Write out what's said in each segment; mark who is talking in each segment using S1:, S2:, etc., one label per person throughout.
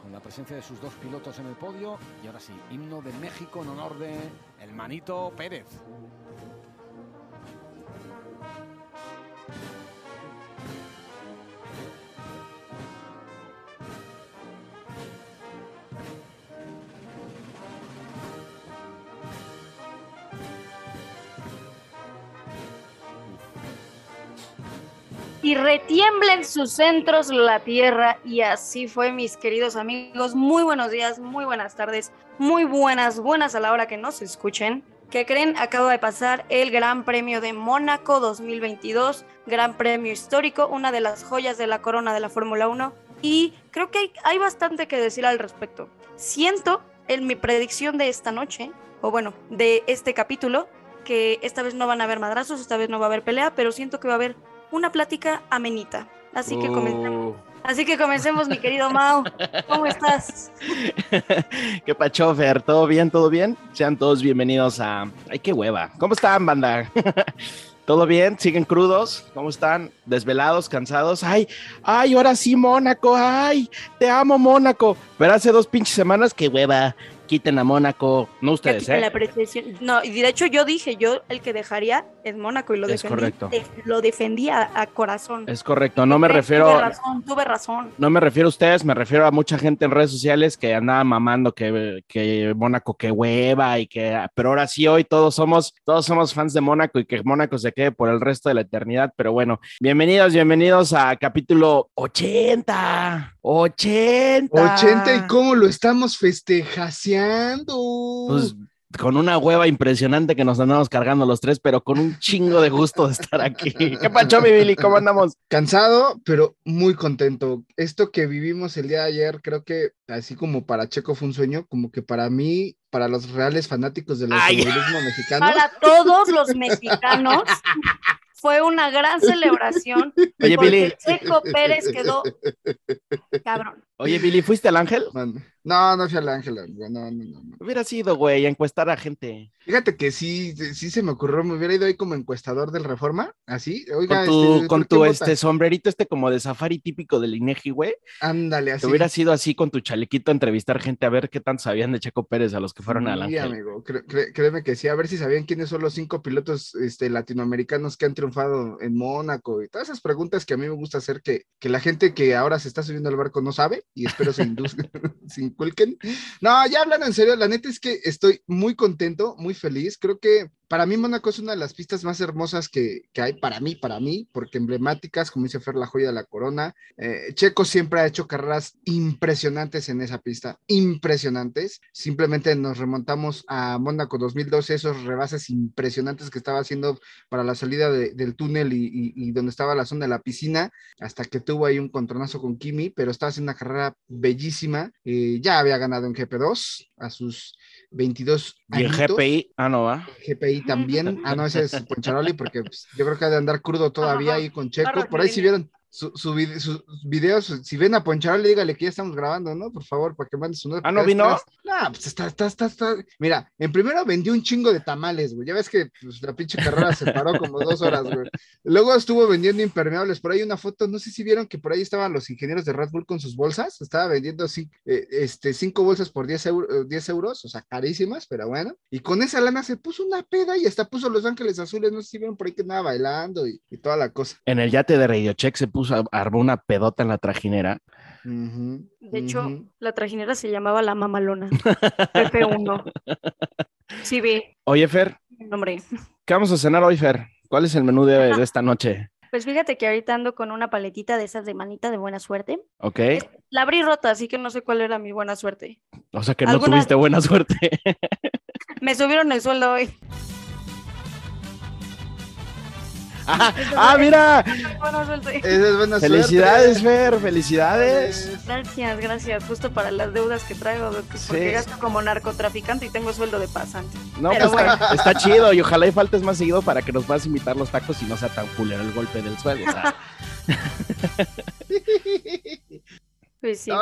S1: con la presencia de sus dos pilotos en el podio. Y ahora sí, himno de México en honor de el Manito Pérez.
S2: Y retiembla en sus centros la tierra. Y así fue, mis queridos amigos. Muy buenos días, muy buenas tardes, muy buenas, buenas a la hora que nos escuchen. ¿Qué creen? Acaba de pasar el Gran Premio de Mónaco 2022, Gran Premio histórico, una de las joyas de la corona de la Fórmula 1. Y creo que hay, hay bastante que decir al respecto. Siento en mi predicción de esta noche, o bueno, de este capítulo, que esta vez no van a haber madrazos, esta vez no va a haber pelea, pero siento que va a haber una plática amenita. Así que comencemos. Así que comencemos, mi querido Mau. ¿Cómo estás?
S3: ¿Qué pacho, Fer? ¿Todo bien? ¿Todo bien? Sean todos bienvenidos a... ¡Ay, qué hueva! ¿Cómo están, banda? ¿Todo bien? ¿Siguen crudos? ¿Cómo están? ¿Desvelados? ¿Cansados? ¡Ay! ¡Ay, ahora sí, Mónaco! ¡Ay! ¡Te amo, Mónaco! Pero hace dos pinches semanas, ¡qué hueva! Quiten a Mónaco. No ustedes, ¿eh?
S2: la apreciación. No, y de hecho yo dije, yo el que dejaría es Mónaco y lo
S3: Es
S2: defendí.
S3: correcto.
S2: de- lo defendía a, corazón.
S3: Es correcto. No me
S2: Tuve-
S3: refiero...
S2: Tuve razón, tuve razón.
S3: No me refiero a ustedes, me refiero a mucha gente en redes sociales que andaba mamando que, que Mónaco que hueva y que, pero ahora sí hoy todos somos, todos somos fans de Mónaco y que Mónaco se quede por el resto de la eternidad. Pero bueno, bienvenidos, bienvenidos a capítulo 80. 80.
S4: 80 y cómo lo estamos festejaseando.
S3: Pues con una hueva impresionante que nos andamos cargando los tres, pero con un chingo de gusto de estar aquí. ¿Qué pacho, mi Billy? ¿Cómo andamos?
S4: Cansado, pero muy contento. Esto que vivimos el día de ayer, creo que así como para Checo fue un sueño, como que para mí, para los reales fanáticos del automovilismo mexicano,
S2: Para todos los mexicanos fue una gran celebración.
S3: Oye, Billy.
S2: Checo Pérez quedó cabrón.
S3: Oye, Billy, ¿fuiste al ángel?
S4: Man, No, no fui al Ángel, güey, no, no, no, no.
S3: Hubiera sido, güey, a encuestar a gente.
S4: Fíjate que sí, sí se me ocurrió, me hubiera ido ahí como encuestador del Reforma, así, oiga,
S3: Con tu,
S4: este,
S3: con
S4: ¿por qué
S3: tu este sombrerito este como de safari típico del Inegi, güey.
S4: ándale,
S3: Te
S4: así.
S3: hubiera sido así con tu chalequito a entrevistar gente a ver qué tanto sabían de Checo Pérez a los que fueron al
S4: Sí,
S3: ángel.
S4: amigo, cre- cre- créeme que sí, a ver si sabían quiénes son los cinco pilotos este, latinoamericanos que han triunfado en Mónaco y todas esas preguntas que a mí me gusta hacer que, que la gente que ahora se está subiendo al barco no sabe y espero se, induz- se inculquen. No, ya hablando en serio, la neta es que estoy muy contento, muy feliz. Creo que para mí Mónaco es una de las pistas más hermosas que, que hay para mí, para mí, porque emblemáticas, como dice Fer, la joya de la corona. Eh, Checo siempre ha hecho carreras impresionantes en esa pista, impresionantes. Simplemente nos remontamos a Mónaco 2012, esos rebases impresionantes que estaba haciendo para la salida de- del túnel y, y- y donde estaba la zona de la piscina, hasta que tuvo ahí un contronazo con Kimi, pero estaba haciendo una carrera bellísima. Eh, ya había ganado en GP2 a sus 22
S3: Y en
S4: añitos.
S3: GPI, ah, no va.
S4: GPI también. Ah, no, ese es Poncharoli, porque pues, yo creo que ha de andar crudo todavía ahí con Checo. Por ahí si vieron su, su sus videos, si ven a Poncharoli, dígale que ya estamos grabando, ¿no? Por favor, para que mande su nota.
S3: Ah, ¿no vino?
S4: No, pues está, está, está, está. Mira, en primero vendió un chingo de tamales, güey. Ya ves que pues, la pinche carrera se paró como dos horas, güey. Luego estuvo vendiendo impermeables. Por ahí una foto, no sé si vieron que por ahí estaban los ingenieros de Red Bull con sus bolsas. Estaba vendiendo cin- eh, este, cinco bolsas por 10, euro- eh, 10 euros, o sea, carísimas, pero bueno. Y con esa lana se puso una peda y hasta puso Los Ángeles Azules. No sé si vieron por ahí que andaba bailando y, y toda la cosa.
S3: En el yate de Radio Check se puso, armó una pedota en la trajinera.
S2: De hecho, la trajinera se llamaba La Mamalona. PP1. Sí, vi.
S3: Oye, Fer,
S2: nombre.
S3: ¿qué vamos a cenar hoy, Fer? ¿Cuál es el menú de, de esta noche?
S2: Pues fíjate que ahorita ando con una paletita de esas de manita de buena suerte.
S3: ¿Ok?
S2: La abrí rota, así que no sé cuál era mi buena suerte.
S3: O sea que no
S2: ¿Alguna-
S3: tuviste buena suerte.
S2: Me subieron el sueldo hoy.
S3: Ah, ah, mira.
S2: Buena suerte.
S4: Esa es buena
S3: Felicidades,
S4: suerte.
S3: Fer, felicidades.
S2: Gracias, gracias. Justo para las deudas que traigo, porque
S3: Sí.
S2: gasto como narcotraficante y tengo sueldo de pasante.
S3: No,
S2: Pero
S3: pues está, está chido y ojalá y faltes más seguido para que nos puedas invitar los tacos y no sea tan culero el golpe del suelo. O sea,
S2: Pues sí.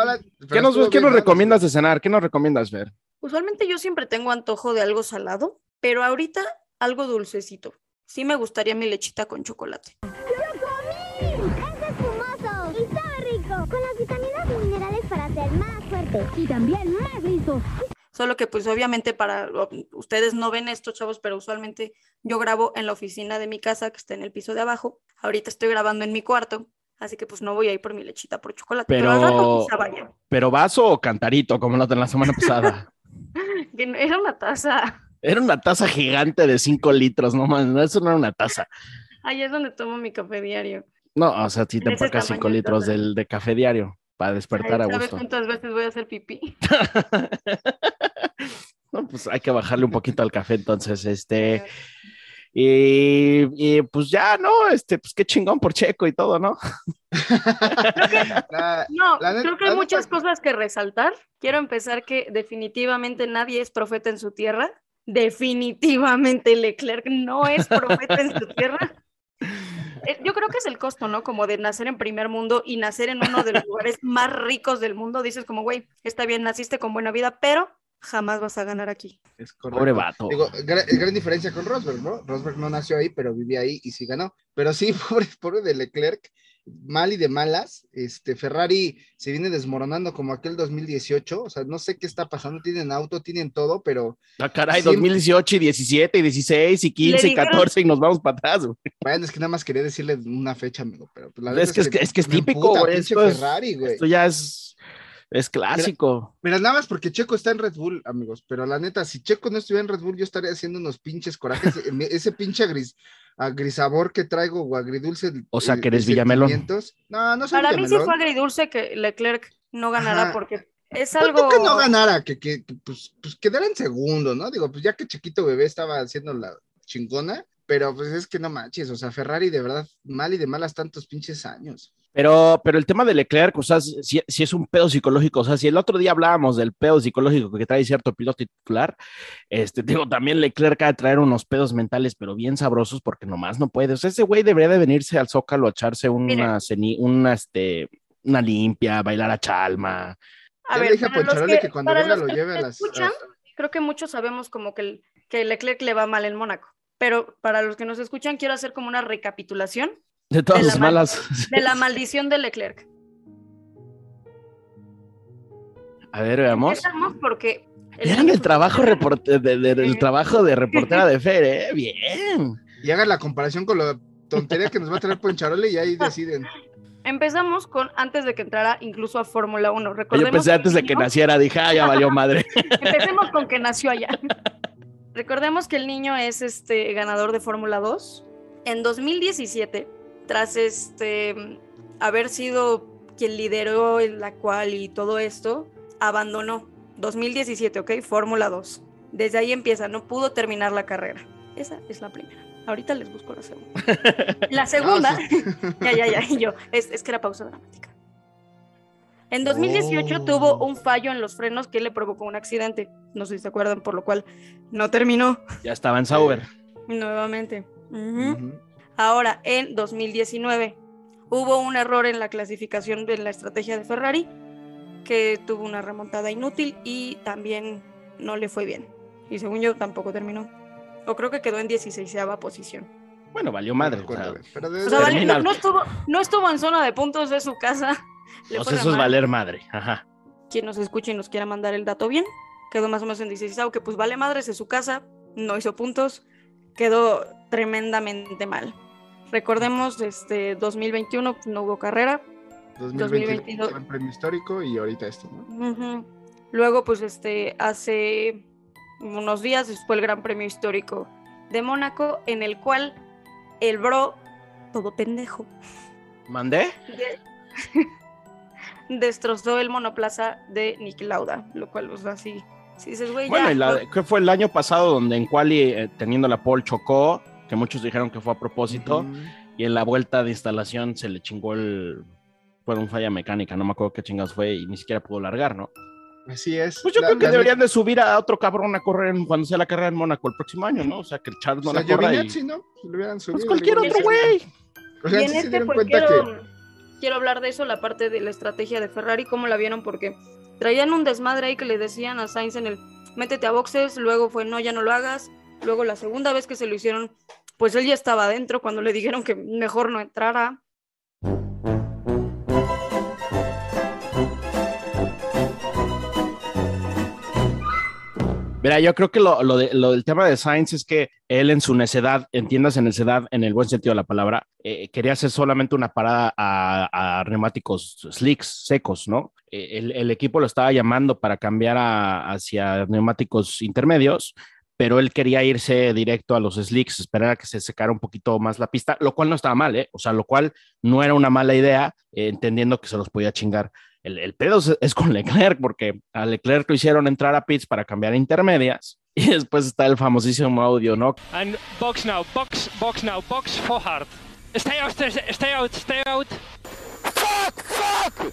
S3: ¿Qué nos, ¿qué nos
S4: ¿no?
S3: recomiendas de cenar? ¿Qué nos recomiendas ver?
S2: Usualmente yo siempre tengo antojo de algo salado, pero ahorita algo dulcecito. Sí me gustaría mi lechita con chocolate.
S5: ¡Es espumoso! ¡Y sabe rico! Con las vitaminas y minerales para ser más fuerte. Y también más listo.
S2: Solo que pues obviamente para ustedes no ven esto, chavos, pero usualmente yo grabo en la oficina de mi casa que está en el piso de abajo. Ahorita estoy grabando en mi cuarto, así que pues no voy a ir por mi lechita por chocolate. Pero, al rato
S3: Pero-
S2: quizá vaya.
S3: ¿Pero vaso o cantarito, como la de la semana pasada?
S2: Que no- Era una taza.
S3: Era una taza gigante de 5 litros, no man, eso no era una taza.
S2: Ahí es donde tomo mi café diario.
S3: No, o sea, sí te empacas 5
S2: tamaño de
S3: litros del, de café diario para despertar a
S2: ¿Sabes
S3: gusto.
S2: cuántas veces voy a hacer pipí?
S3: No, pues hay que bajarle un poquito al café, entonces, este, y, y, pues ya, ¿no? Este, pues qué chingón por Checo y todo, ¿no?
S4: La-
S2: No,
S4: La
S2: creo que
S4: la
S2: hay muchas cosas que resaltar. Quiero empezar que definitivamente nadie es profeta en su tierra. Definitivamente Leclerc no es profeta en su tierra. Eh, Yo creo que es el costo, ¿no? Como de nacer en primer mundo y nacer en uno de los lugares más ricos del mundo. Dices como, güey, está bien, naciste con buena vida, pero jamás vas a ganar aquí.
S4: es correcto.
S3: Pobre vato.
S4: Digo, gra- gran diferencia con Rosberg, ¿no? Rosberg no nació ahí, pero vivía ahí y sí ganó. Pero sí, pobre, pobre de Leclerc, mal y de malas. Este Ferrari se viene desmoronando como aquel 2018. O sea, no sé qué está pasando. Tienen auto, tienen todo, pero
S3: Ah, caray,
S4: Sí.
S3: 2018 y 17 y 16 y 15 y
S2: dijeron-
S3: 14 y nos vamos para atrás, güey.
S4: bueno, es que nada más quería decirle una fecha, amigo. Pero pues, la
S3: Es que es, que, es, que es típico, güey. Esto,
S4: Ferrari, güey.
S3: esto ya es, es clásico.
S4: Mira, nada más porque Checo está en Red Bull, amigos, pero la neta, si Checo no estuviera en Red Bull, yo estaría haciendo unos pinches corajes, ese pinche gris, agrisabor que traigo o agridulce.
S3: O sea,
S4: eh,
S3: que eres Villamelón.
S4: No, no soy
S2: Para mí sí fue agridulce que Leclerc no ganara
S4: Ajá.
S2: porque es
S4: Pues
S2: algo...
S4: no que no ganara, que, que, que, pues, pues quedara en segundo, ¿no? Digo, pues ya que Chiquito Bebé estaba haciendo la chingona, pero pues es que no manches, o sea, Ferrari de verdad, mal y de malas tantos pinches años.
S3: Pero, pero el tema de Leclerc, o sea, si, si es un pedo psicológico, o sea, si el otro día hablábamos del pedo psicológico que trae cierto piloto titular, este, digo, también Leclerc ha de traer unos pedos mentales, pero bien sabrosos, porque nomás no puede. O sea, ese güey debería de venirse al Zócalo a echarse una, una, este, una limpia, bailar a chalma.
S2: A
S4: Ya
S2: ver,
S4: le dije a
S2: para los
S4: Poncharoli que, cuando
S2: para
S4: venga
S2: los
S4: lo
S2: que
S4: lleve a las...
S2: escuchan,
S4: a-
S2: creo que muchos sabemos como que, el, que Leclerc le va mal en Mónaco. Pero para los que nos escuchan, quiero hacer como una recapitulación
S3: De todas
S2: De la
S3: sus
S2: mal-
S3: malas.
S2: de la maldición de Leclerc.
S3: A ver, veamos.
S2: Empezamos porque.
S3: Vean el trabajo, reporte- de- trabajo de reportera de Fer, ¿eh? Bien.
S4: Y hagan la comparación con la tontería que nos va a traer Poncharoli y ahí deciden.
S2: Empezamos con antes de que entrara incluso a Fórmula 1.
S3: Yo
S2: Recordemos
S3: pensé
S2: que
S3: antes de que naciera, dije, ah, ya valió madre.
S2: Empecemos con que nació allá. Recordemos que el niño es este ganador de Fórmula 2. En 2017, tras este haber sido quien lideró la cual y todo esto, abandonó. 2017, ¿ok? Fórmula 2. Desde ahí empieza, no pudo terminar la carrera. Esa es la primera. Ahorita les busco la segunda. La segunda, ya, ya, ya, y yo, es, es que era pausa dramática. En 2018
S4: Oh.
S2: tuvo un fallo en los frenos que le provocó un accidente. No sé si se acuerdan, por lo cual no terminó
S3: Ya estaba en Sauber.
S2: nuevamente. Ahora, en 2019, hubo un error en la clasificación de la estrategia de Ferrari que tuvo una remontada inútil y también no le fue bien. Y según yo, tampoco terminó. O creo que quedó en 16 posición.
S3: Bueno, valió madre.
S4: No
S3: o sea, Termina.
S2: no, no estuvo, no estuvo en zona de puntos de su casa. Re
S3: eso es valer madre. Ajá.
S2: Quien nos escuche y nos quiera mandar el dato bien, quedó más o menos en 16, que pues vale madres en su casa, no hizo puntos, quedó tremendamente mal. Recordemos, este 2021 pues, no hubo carrera.
S4: 2022
S2: 2022.
S4: Gran premio histórico y ahorita esto, ¿no?
S2: Luego, pues este, hace unos días fue el Gran Premio Histórico de Mónaco, en el cual el bro, todo pendejo,
S3: ¿Mandé?
S2: de- destrozó el monoplaza de Niki Lauda, lo cual, pues así, si dices, güey,
S3: Bueno,
S2: ya,
S3: y la,
S2: pues,
S3: que fue el año pasado donde en Quali, eh, teniendo la pole, chocó, que muchos dijeron que fue a propósito, y en la vuelta de instalación se le chingó el. Fue un falla mecánica, no me acuerdo qué chingas fue, y ni siquiera pudo largar, ¿no?
S4: Así es.
S3: Pues yo
S4: La-
S3: creo que
S4: la-
S3: deberían de subir a otro cabrón a correr en- cuando sea la carrera en Mónaco el próximo año, ¿no? O sea, que el Charles no
S4: o sea,
S3: la corra y...
S4: ¿no? Lo hubieran subido.
S3: Pues cualquier otro güey.
S4: O sea, se
S2: este
S4: dieron
S2: pues
S4: cuenta que
S2: quiero hablar de eso, la parte de la estrategia de Ferrari, cómo la vieron, porque traían un desmadre ahí que le decían a Sainz en el métete a boxes, luego fue no, ya no lo hagas, luego la segunda vez que se lo hicieron, pues él ya estaba adentro cuando le dijeron que mejor no entrara.
S3: Mira, yo creo que lo, de- lo del tema de Sainz es que él en su necedad, entiendas en necedad, en el buen sentido de la palabra, eh, quería hacer solamente una parada a, a neumáticos slicks, secos, ¿no? Eh, el, el equipo lo estaba llamando para cambiar a- hacia neumáticos intermedios, pero él quería irse directo a los slicks, esperar a que se secara un poquito más la pista, lo cual no estaba mal, ¿eh? O sea, lo cual no era una mala idea, eh, entendiendo que se los podía chingar. El, el pedo es, con Leclerc, porque a Leclerc lo hicieron entrar a pits para cambiar intermedias. Y después está el famosísimo audio, ¿no?
S6: And box now, box, box now, box for hard. Stay out, stay out, stay out. Fuck, fuck!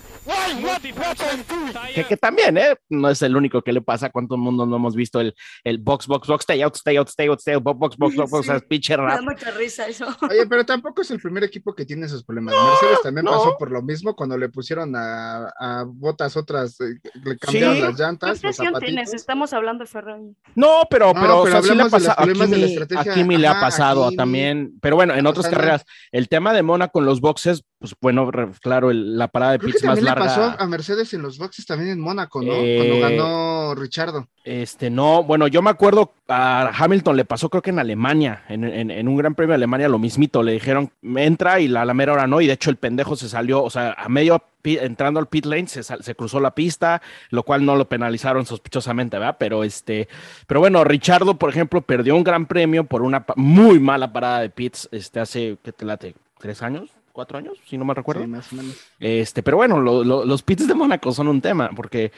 S3: Que, que también, ¿eh? No es el único que le pasa. ¿Cuánto mundo no hemos visto el, el box, box, box, stay out, stay out, stay out, stay out, box, box, box, box, o sea,
S2: Sí.
S3: pinche
S2: Me
S3: rap.
S2: da mucha risa eso.
S4: Oye, pero tampoco es el primer equipo que tiene esos problemas. Mercedes también
S3: no.
S4: pasó por lo mismo cuando le pusieron a, a botas otras, eh, le cambiaron
S3: Sí.
S4: las
S2: ¿Qué
S4: llantas, los
S2: impresión tienes? Estamos hablando de Ferrari.
S3: No, pero,
S4: No,
S3: pero, o
S4: pero
S3: sea, sí le ha pasado. A
S4: problemas de la estrategia.
S3: le ha pasado
S4: Kimi.
S3: también. Pero bueno, en
S4: O
S3: otras
S4: no-
S3: carreras, el tema de Mona con los boxes, pues bueno, claro, el- la parada de
S4: Creo que
S3: pits más
S4: también le pasó
S3: larga.
S4: a Mercedes en los boxes también en Mónaco, ¿no?
S3: Eh,
S4: Cuando ganó Richardo.
S3: Este, no, bueno, yo me acuerdo a Hamilton le pasó, creo que en Alemania, en, en- en un gran premio de Alemania, lo mismito, le dijeron, entra y la, la mera hora no, y de hecho el pendejo se salió, o sea, a medio entrando al pit lane se, se cruzó la pista, lo cual no lo penalizaron sospechosamente, ¿verdad? Pero este, pero bueno, Richardo, por ejemplo, perdió un gran premio por una muy mala parada de pits, este, hace, ¿qué te late? ¿Tres años? ¿Cuatro años? Si no me recuerdo.
S4: Sí, más o menos.
S3: Este, pero bueno, lo- lo- los pits de Mónaco son un tema, porque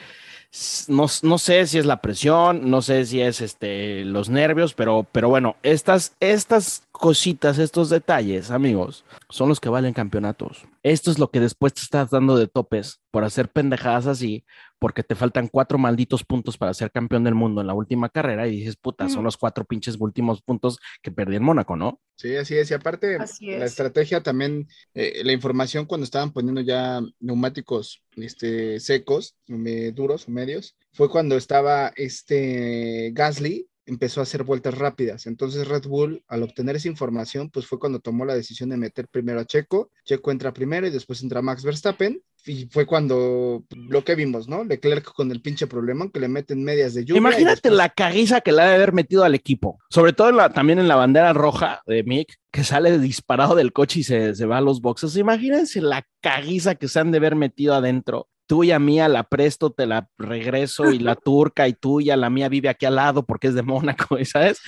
S3: no, no sé si es la presión, no sé si es este, los nervios, pero, pero bueno, estas, estas cositas, estos detalles, amigos, son los que valen campeonatos. Esto es lo que después te estás dando de topes por hacer pendejadas así, porque te faltan cuatro malditos puntos para ser campeón del mundo en la última carrera y dices, puta, son los cuatro pinches últimos puntos que perdí en Mónaco, ¿no?
S4: Sí, así es. Y aparte, la
S2: es.
S4: estrategia también, eh, la información cuando estaban poniendo ya neumáticos este, secos, me- duros o medios, fue cuando estaba este Gasly empezó a hacer vueltas rápidas. Entonces Red Bull, al obtener esa información, pues fue cuando tomó la decisión de meter primero a Checo. Checo entra primero y después entra Max Verstappen. Y fue cuando lo que vimos, ¿no? Leclerc con el pinche problema que le meten medias de lluvia.
S3: Imagínate
S4: después-
S3: la caguiza que le ha de haber metido al equipo, sobre todo en la- también en la bandera roja de Mick, que sale disparado del coche y se, se va a los boxes. Imagínense la caguiza que se han de haber metido adentro. Tuya, mía, la presto, te la regreso y la turca y tuya, la mía vive aquí al lado porque es de Mónaco, ¿sabes?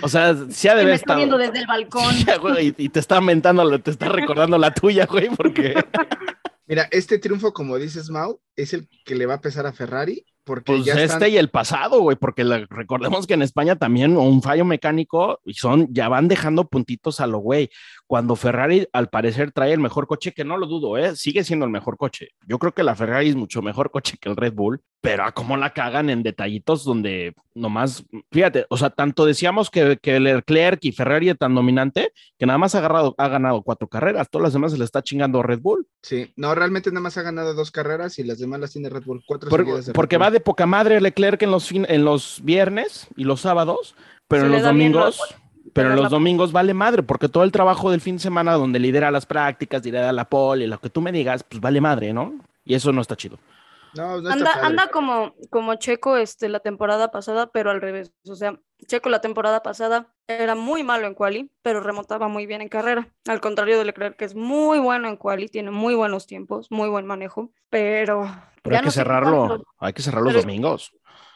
S3: O sea, sí ha de estado.
S2: viendo desde el balcón.
S3: Güey, y te está mentando, te está recordando la tuya, güey, porque
S4: Mira, este triunfo, como dices, Mau, es el que le va a pesar a Ferrari, porque
S3: Pues
S4: ya
S3: este
S4: están...
S3: y el pasado, güey, porque la- recordemos que en España también un fallo mecánico y son, ya van dejando puntitos a lo güey. Cuando Ferrari al parecer trae el mejor coche, que no lo dudo, ¿eh? sigue siendo el mejor coche. Yo creo que la Ferrari es mucho mejor coche que el Red Bull, pero a cómo la cagan en detallitos donde nomás, fíjate, o sea, tanto decíamos que, que Leclerc y Ferrari es tan dominante que nada más ha, agarrado, ha ganado cuatro carreras, todas las demás se le está chingando a Red Bull.
S4: Sí, no, realmente nada más ha ganado dos carreras y las demás las tiene Red Bull, cuatro
S3: Por-
S4: seguidas de Red
S3: porque
S4: Bull.
S3: va de poca madre Leclerc en los, fin- en los viernes y los sábados, pero
S2: Se
S3: en los domingos, pero los domingos vale madre, porque todo el trabajo del fin de semana donde lidera las prácticas, lidera la pole, lo que tú me digas, pues vale madre, ¿no? Y eso no está chido.
S4: No, no está
S2: Anda, anda como, como Checo este, la temporada pasada, pero al revés. O sea, Checo la temporada pasada era muy malo en quali, pero remontaba muy bien en carrera. Al contrario de Leclerc, que es muy bueno en quali, tiene muy buenos tiempos, muy buen manejo, pero...
S3: Hay que
S2: no
S3: cerrarlo, hay que cerrar los
S2: Pero-
S3: domingos.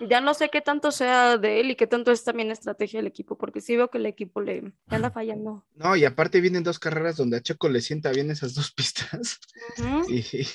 S2: Ya no sé qué tanto sea de él y qué tanto es también estrategia del equipo, porque sí veo que el equipo le anda fallando.
S4: No, y aparte vienen dos carreras donde a Checo le sienta bien esas dos pistas y, y,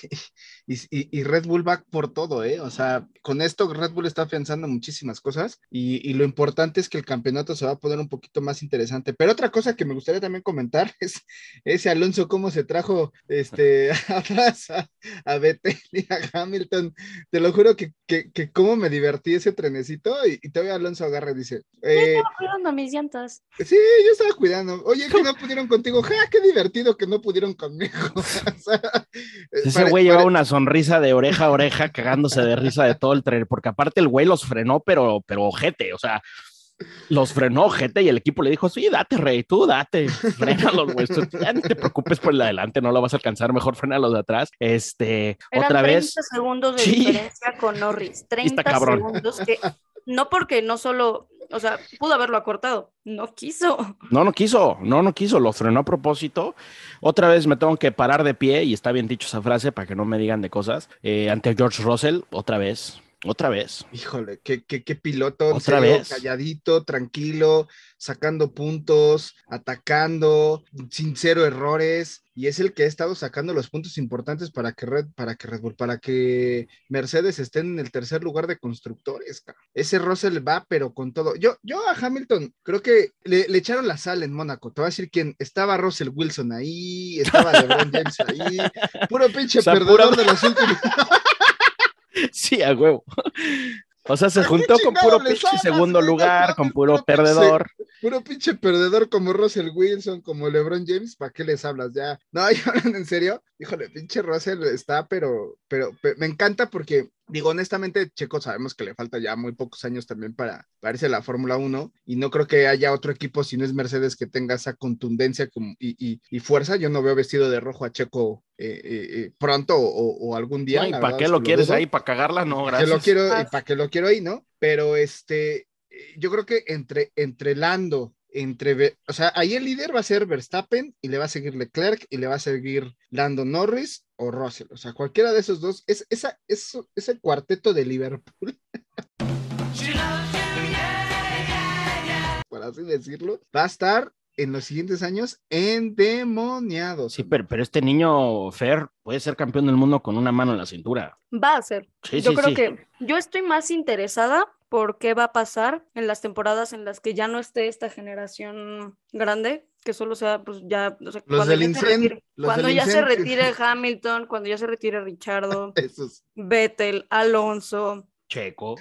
S4: y- y Red Bull va por todo, ¿eh? O sea, con esto Red Bull está pensando muchísimas cosas y, y lo importante es que el campeonato se va a poner un poquito más interesante. Pero otra cosa que me gustaría también comentar es ese Alonso cómo se trajo este atrás a, a Vettel y a Hamilton. Te lo juro que, que, que cómo me divertí ese trenecito y, y todavía Alonso agarra y dice, eh,
S2: Estaba cuidando mis llantas.
S4: sí, yo estaba cuidando. Oye, que no pudieron contigo. Ja, qué divertido que no pudieron conmigo. O sea,
S3: Ese
S4: pare-
S3: güey llevaba
S4: pare-
S3: una sonrisa de oreja a oreja, cagándose de risa de todo el tren, porque aparte el güey los frenó, pero, pero ojete, o sea, los frenó ojete y el equipo le dijo, sí, date, rey, tú date, frénalos, güey, ya no te preocupes por el de adelante, no lo vas a alcanzar, mejor frena los de atrás. Este,
S2: Eran
S3: otra
S2: 30
S3: vez,
S2: segundos de
S3: Sí.
S2: diferencia con Norris. 30
S3: cabrón.
S2: segundos que no porque no solo, o sea, pudo haberlo acortado, no quiso.
S3: no, no quiso, no, no quiso, lo frenó a propósito. Otra vez me tengo que parar de pie, y está bien dicho esa frase para que no me digan de cosas, eh, ante George Russell, otra vez, otra vez.
S4: Híjole, qué, qué, qué piloto,
S3: ¿Otra
S4: serio,
S3: vez?
S4: calladito, tranquilo, sacando puntos, atacando, sin cero errores, y es el que ha estado sacando los puntos importantes para que Red, para que Red Bull, para que Mercedes esté en el tercer lugar de constructores. Ese Russell va, pero con todo. Yo, yo a Hamilton creo que le, le echaron la sal en Mónaco. Te voy a decir quién estaba Russell Wilson ahí, estaba LeBron James ahí, puro pinche
S3: O sea,
S4: perdedor
S3: pura-
S4: de los últimos.
S3: Sí, a huevo. O sea, se
S4: ¿A qué
S3: juntó con puro pinche
S4: hablas,
S3: segundo
S4: güey?
S3: lugar,
S4: No,
S3: con puro
S4: pinche-
S3: perdedor.
S4: Puro pinche perdedor como Russell Wilson, como LeBron James, ¿para qué les hablas ya? No, hablan en serio. Híjole, pinche Russell está, pero, pero, pe- me encanta porque, digo, honestamente, Checo sabemos que le falta ya muy pocos años también para, para irse a la Fórmula 1 y no creo que haya otro equipo, si no es Mercedes, que tenga esa contundencia como, y, y- y fuerza. Yo no veo vestido de rojo a Checo eh, eh, eh, pronto o, o algún día. La
S3: ¿Para qué lo quieres ahí? ¿Para cagarla? No, gracias.
S4: lo quiero, para que lo quiero ahí, ¿no? Pero este, yo creo que entre, entre Lando, entre, o sea, ahí el líder va a ser Verstappen y le va a seguir Leclerc y le va a seguir Lando Norris o Russell, o sea, cualquiera de esos dos, es, esa, es, ese cuarteto de Liverpool. Por así decirlo, va a estar en los siguientes años endemoniado.
S3: Sí, pero, pero este niño Fer puede ser campeón del mundo con una mano en la cintura.
S2: Va a ser.
S3: Sí,
S2: yo
S3: sí,
S2: creo
S3: sí.
S2: que yo estoy más interesada por qué va a pasar en las temporadas en las que ya no esté esta generación grande, que solo sea, pues ya, o sea,
S4: Los
S2: cuando
S4: del
S2: ya se retire,
S4: los
S2: cuando
S4: del
S2: ya se retire Hamilton, cuando ya se retire Richardo,
S4: Esos,
S2: Vettel, Alonso,
S3: Checo.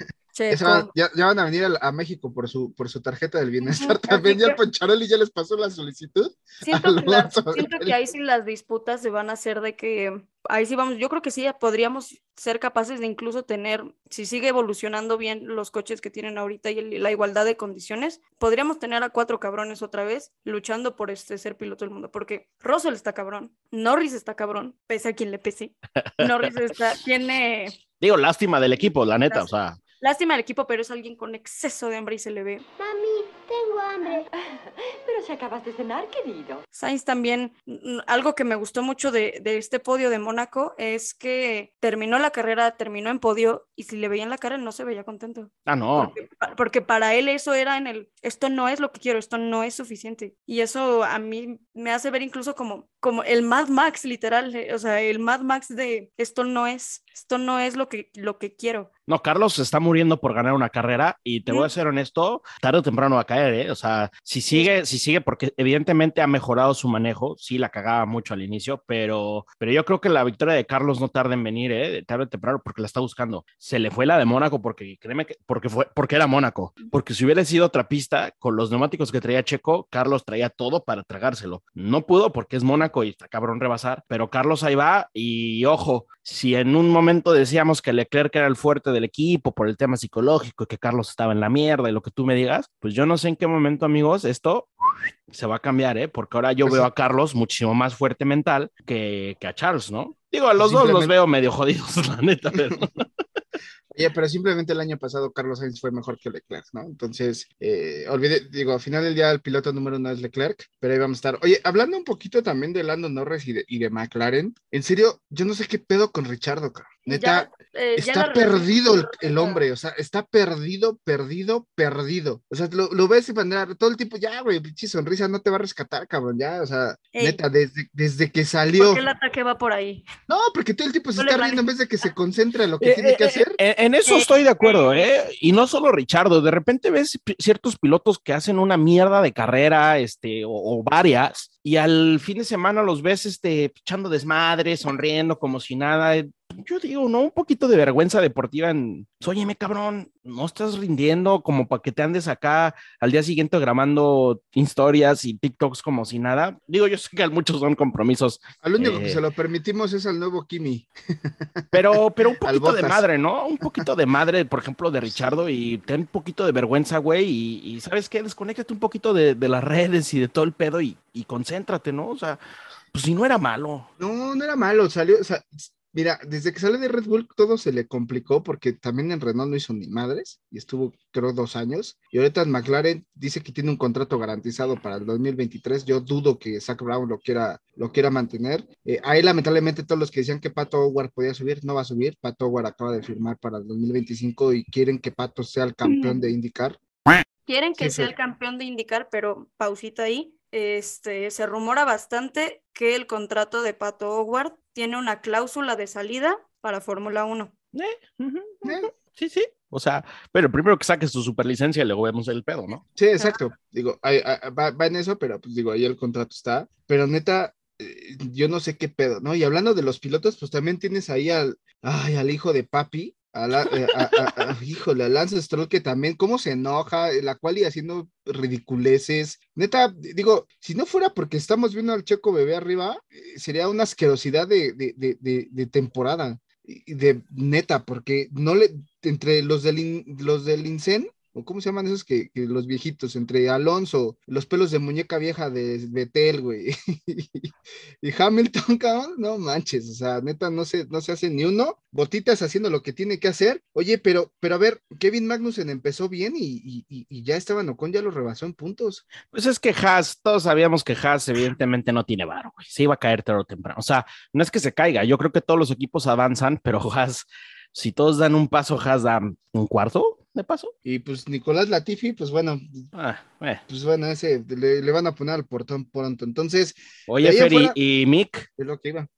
S4: Va- ya, ya van a venir a, a México por su, por su tarjeta del bienestar también. Ya Poncharoli ya les pasó la solicitud.
S2: Siento que, la-
S4: Alonso,
S2: siento que
S4: Vettel.
S2: ahí sí las disputas se van a hacer de que ahí sí vamos, yo creo que sí podríamos ser capaces de incluso tener, si sigue evolucionando bien los coches que tienen ahorita y el- la igualdad de condiciones, podríamos tener a cuatro cabrones otra vez luchando por este ser piloto del mundo, porque Russell está cabrón, Norris está cabrón, pese a quien le pese. Norris está, tiene
S3: Digo, lástima del equipo, la neta, o sea,
S2: lástima del equipo, pero es alguien con exceso de hambre y se le ve.
S5: Tengo hambre.
S7: Pero si acabas de cenar, querido.
S2: Sainz también, mm, algo que me gustó mucho de, de este podio de Mónaco es que terminó la carrera, terminó en podio y si le veían la cara, él no se veía contento.
S3: ah, no.
S2: Porque, pa- porque para él eso era en el, esto no es lo que quiero, esto no es suficiente. Y eso a mí me hace ver incluso como, como el Mad Max, literal, eh, o sea, el Mad Max de esto no es, esto no es lo que, lo que quiero.
S3: No, Carlos se está muriendo por ganar una carrera y te voy a ser honesto, tarde o temprano va a caer, ¿eh? O sea, si sigue, si sigue, porque evidentemente ha mejorado su manejo, sí la cagaba mucho al inicio, pero, pero yo creo que la victoria de Carlos no tarda en venir, ¿eh? Tarde o temprano porque la está buscando. Se le fue la de Mónaco porque, créeme que, porque fue, porque era Mónaco, porque si hubiera sido otra pista, con los neumáticos que traía Checo, Carlos traía todo para tragárselo. No pudo porque es Mónaco y está cabrón rebasar, pero Carlos ahí va y ojo, si en un momento decíamos que Leclerc era el fuerte del equipo por el tema psicológico y que Carlos estaba en la mierda y lo que tú me digas, pues yo no sé en qué momento, amigos, esto se va a cambiar, ¿eh? Porque ahora yo
S4: Pues
S3: veo a Carlos muchísimo más fuerte mental que, que a Charles, ¿no? Digo, a los dos los veo medio jodidos, la neta, pero...
S4: Oye, pero simplemente el año pasado Carlos Sainz fue mejor que Leclerc, ¿no? Entonces, eh, olvide, digo, al final del día el piloto número uno es Leclerc, pero ahí vamos a estar. Oye, hablando un poquito también de Lando Norris y de, y de McLaren, en serio, yo no sé qué pedo con Richardo, cara. Neta,
S2: Ya, eh,
S4: está perdido el, hombre, o sea, está perdido, perdido, perdido. O sea, lo, lo ves y bandera, todo el tiempo, ya, güey, pinche sonrisa no te va a rescatar, cabrón, ya, o sea,
S2: Ey.
S4: neta, desde, desde que salió.
S2: ¿Por qué el ataque va por ahí?
S4: No, porque todo el tiempo se
S2: No
S4: está riendo en vez de que se concentre en lo que
S3: Eh,
S4: tiene que
S3: eh,
S4: hacer.
S3: en eso
S2: Eh,
S3: estoy de acuerdo, ¿eh? Y no solo Richardo, de repente ves ciertos pilotos que hacen una mierda de carrera, este, o, o varias, y al fin de semana los ves, este, echando desmadre, sonriendo como si nada. Yo digo, ¿no? Un poquito de vergüenza deportiva en, pues, óyeme, cabrón, no estás rindiendo como para que te andes acá al día siguiente grabando historias y TikToks como si nada. Digo, yo sé que muchos son compromisos,
S4: Al único que
S3: Eh.
S4: se lo permitimos es al nuevo Kimi.
S3: pero, pero un poquito de madre, ¿no? Un poquito de madre, por ejemplo, de Richardo y ten un poquito de vergüenza, güey, y, y ¿sabes qué? Desconéctate un poquito de, de las redes y de todo el pedo y, y concéntrate, ¿no? O sea, pues si no era malo.
S4: No, no era malo, salió, o sea, mira, desde que sale de Red Bull todo se le complicó porque también en Renault no hizo ni madres y estuvo creo dos años. Y ahorita en McLaren dice que tiene un contrato garantizado para el 2023, yo dudo que Zach Brown lo quiera, lo quiera mantener, Eh, ahí lamentablemente todos los que decían que Pato Howard podía subir, no va a subir, Pato Howard acaba de firmar para el 2025 y quieren que Pato sea el campeón de IndyCar,
S2: Quieren que
S4: Sí,
S2: sea el campeón de indicar, pero pausita ahí. Este, se rumora bastante que el contrato de Pato Howard tiene una cláusula de salida para Fórmula 1.
S3: Ujú,
S4: Eh.
S3: Sí, sí. O sea, pero primero que saques tu superlicencia y luego vemos el pedo, ¿no?
S4: Sí, exacto. Digo, ahí- ahí- va, va en eso, pero pues digo, ahí el contrato está. Pero neta, eh, yo no sé qué pedo, ¿no? Y hablando de los pilotos, pues también tienes ahí al, ay, al hijo de papi, a la- eh, híjole, a Lance Stroll, que también, cómo se enoja, eh, la cual y haciendo ridiculeces. Neta, digo, si no fuera porque estamos viendo al Checo bebé arriba, eh, sería una asquerosidad de, de, de, de, temporada. De neta, porque no le, entre los del, los del o cómo se llaman esos que, los viejitos, entre Alonso, los pelos de muñeca vieja de Betel, güey, y Hamilton, cabrón, no manches, o sea, neta, no se, no se hace ni uno, botitas haciendo lo que tiene que hacer, oye, pero, pero a ver, Kevin Magnussen empezó bien y, y, y- y ya Esteban Ocon ya lo rebasó en puntos,
S3: Pues es que Haas, todos sabíamos que Haas evidentemente no tiene varo, güey. Se iba a caer tarde o temprano. O sea, no es que se caiga. Yo creo que todos los equipos avanzan, pero Haas, si todos dan un paso, Haas da un cuarto de paso.
S4: y pues Nicolás Latifi, pues bueno,
S3: Ah, eh.
S4: pues bueno, ese le, le van a poner al portón pronto, entonces,
S3: Oye,
S4: De ahí
S3: Fer, y- Mick,
S4: es lo que iba.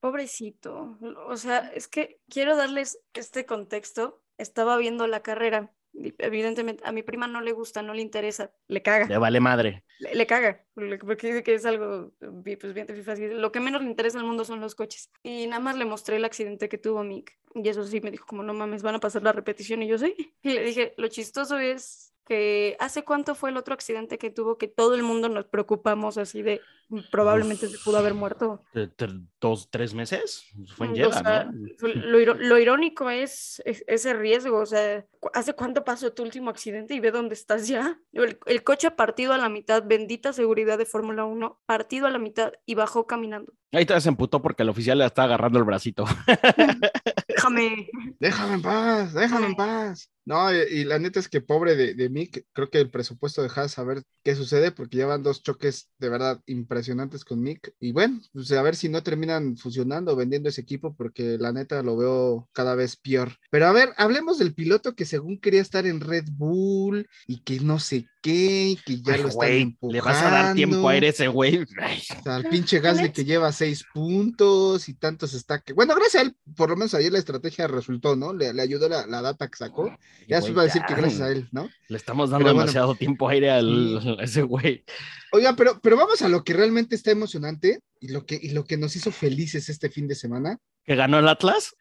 S2: Pobrecito. O sea, es que quiero darles este contexto. Estaba viendo la carrera. Evidentemente, a mi prima no le gusta, no le interesa, le caga.
S3: le vale madre.
S2: le, le caga, porque dice que es algo pues, bien así, Lo que menos le interesa al mundo son los coches. Y nada más le mostré el accidente que tuvo Mick. Y eso sí me dijo, como no mames, van a pasar la repetición. Y yo sí. Y le dije, lo chistoso es que hace cuánto fue el otro accidente que tuvo que todo el mundo nos preocupamos así de "Mm, probablemente se pudo haber muerto.
S3: ¿Te- te- ¿Dos, tres meses? Fue en
S2: Mm, o
S3: Jeddah,
S2: sea,
S3: ¿no?
S2: fue- lo, irónico es, es- ese riesgo, o sea, ¿hace cuánto pasó tu último accidente y ve dónde estás ya? El, el coche partido a la mitad, bendita seguridad de Fórmula 1, partido a la mitad y bajó caminando.
S3: Ahí te se emputó porque el oficial le está agarrando el bracito.
S2: Déjame.
S4: Déjame en paz, déjame en paz. No, y, y la neta es que pobre de, de Mick, creo que el presupuesto de Haas a ver qué sucede, porque llevan dos choques de verdad impresionantes con Mick. Y bueno, pues a ver si no terminan fusionando o vendiendo ese equipo, porque la neta lo veo cada vez peor. Pero a ver, hablemos del piloto que según quería estar en Red Bull y que no sé que ya
S3: Ay,
S4: lo están empujando.
S3: le vas a dar tiempo a ese güey. Ay,
S4: O sea, al pinche Gasly que lleva seis puntos y tantos está que. Bueno, gracias a él, por lo menos ayer la estrategia resultó, ¿no? Le, le ayudó la, la data que sacó. Ya se iba a decir que gracias a él, ¿no?
S3: Le estamos dando
S4: Pero bueno.
S3: demasiado tiempo aire al, a ese güey.
S4: Oiga, pero, pero vamos a lo que realmente está emocionante y lo que, y lo que nos hizo felices este fin de semana.
S3: ¿Que ganó el Atlas?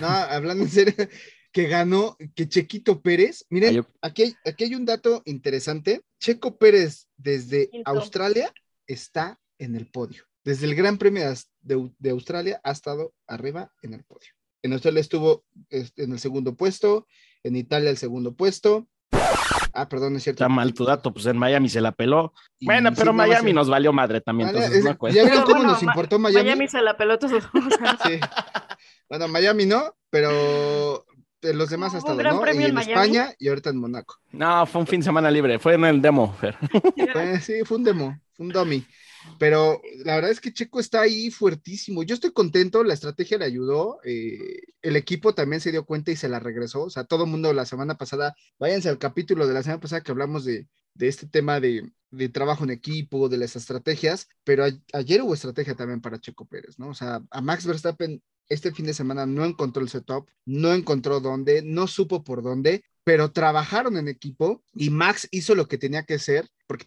S4: No, hablando en serio, que ganó, que Chequito Pérez. Miren,
S3: Ay, yo-
S4: aquí hay, aquí hay un dato interesante. Checo Pérez desde
S2: Quinto.
S4: Australia está en el podio. Desde el Gran Premio de, de- Australia ha estado arriba en el podio. En Australia estuvo en el segundo puesto, en Italia el segundo puesto. Ah, perdón, es cierto.
S3: Está mal tu dato, pues en Miami se la peló.
S4: Y
S3: Bueno, pero Miami nos valió madre también,
S4: Vale,
S3: entonces
S4: es-
S3: no cuenta.
S4: ¿Ya vieron
S2: Pero
S4: cómo
S2: bueno,
S4: nos importó Miami?
S2: Miami se la peló todo. o sea,
S4: Sí. Bueno, Miami no, pero en los demás ha
S2: Hubo
S4: estado,
S2: en
S4: en
S2: Miami.
S4: España y ahorita en Monaco.
S3: No, fue un fin de semana libre, fue en el demo, Fer.
S4: Pues, sí, fue un demo, fue un dummy. Pero la verdad es que Checo está ahí fuertísimo. Yo estoy contento, la estrategia le ayudó. eh, el equipo también se dio cuenta y se la regresó. O sea, todo el mundo la semana pasada, váyanse al capítulo de la semana pasada que hablamos de, de este tema de, de trabajo en equipo, de las estrategias. Pero a- ayer hubo estrategia también para Checo Pérez, ¿no? O sea, a Max Verstappen este fin de semana no encontró el setup, no encontró dónde, no supo por dónde. Pero trabajaron en equipo y Max hizo lo que tenía que hacer, porque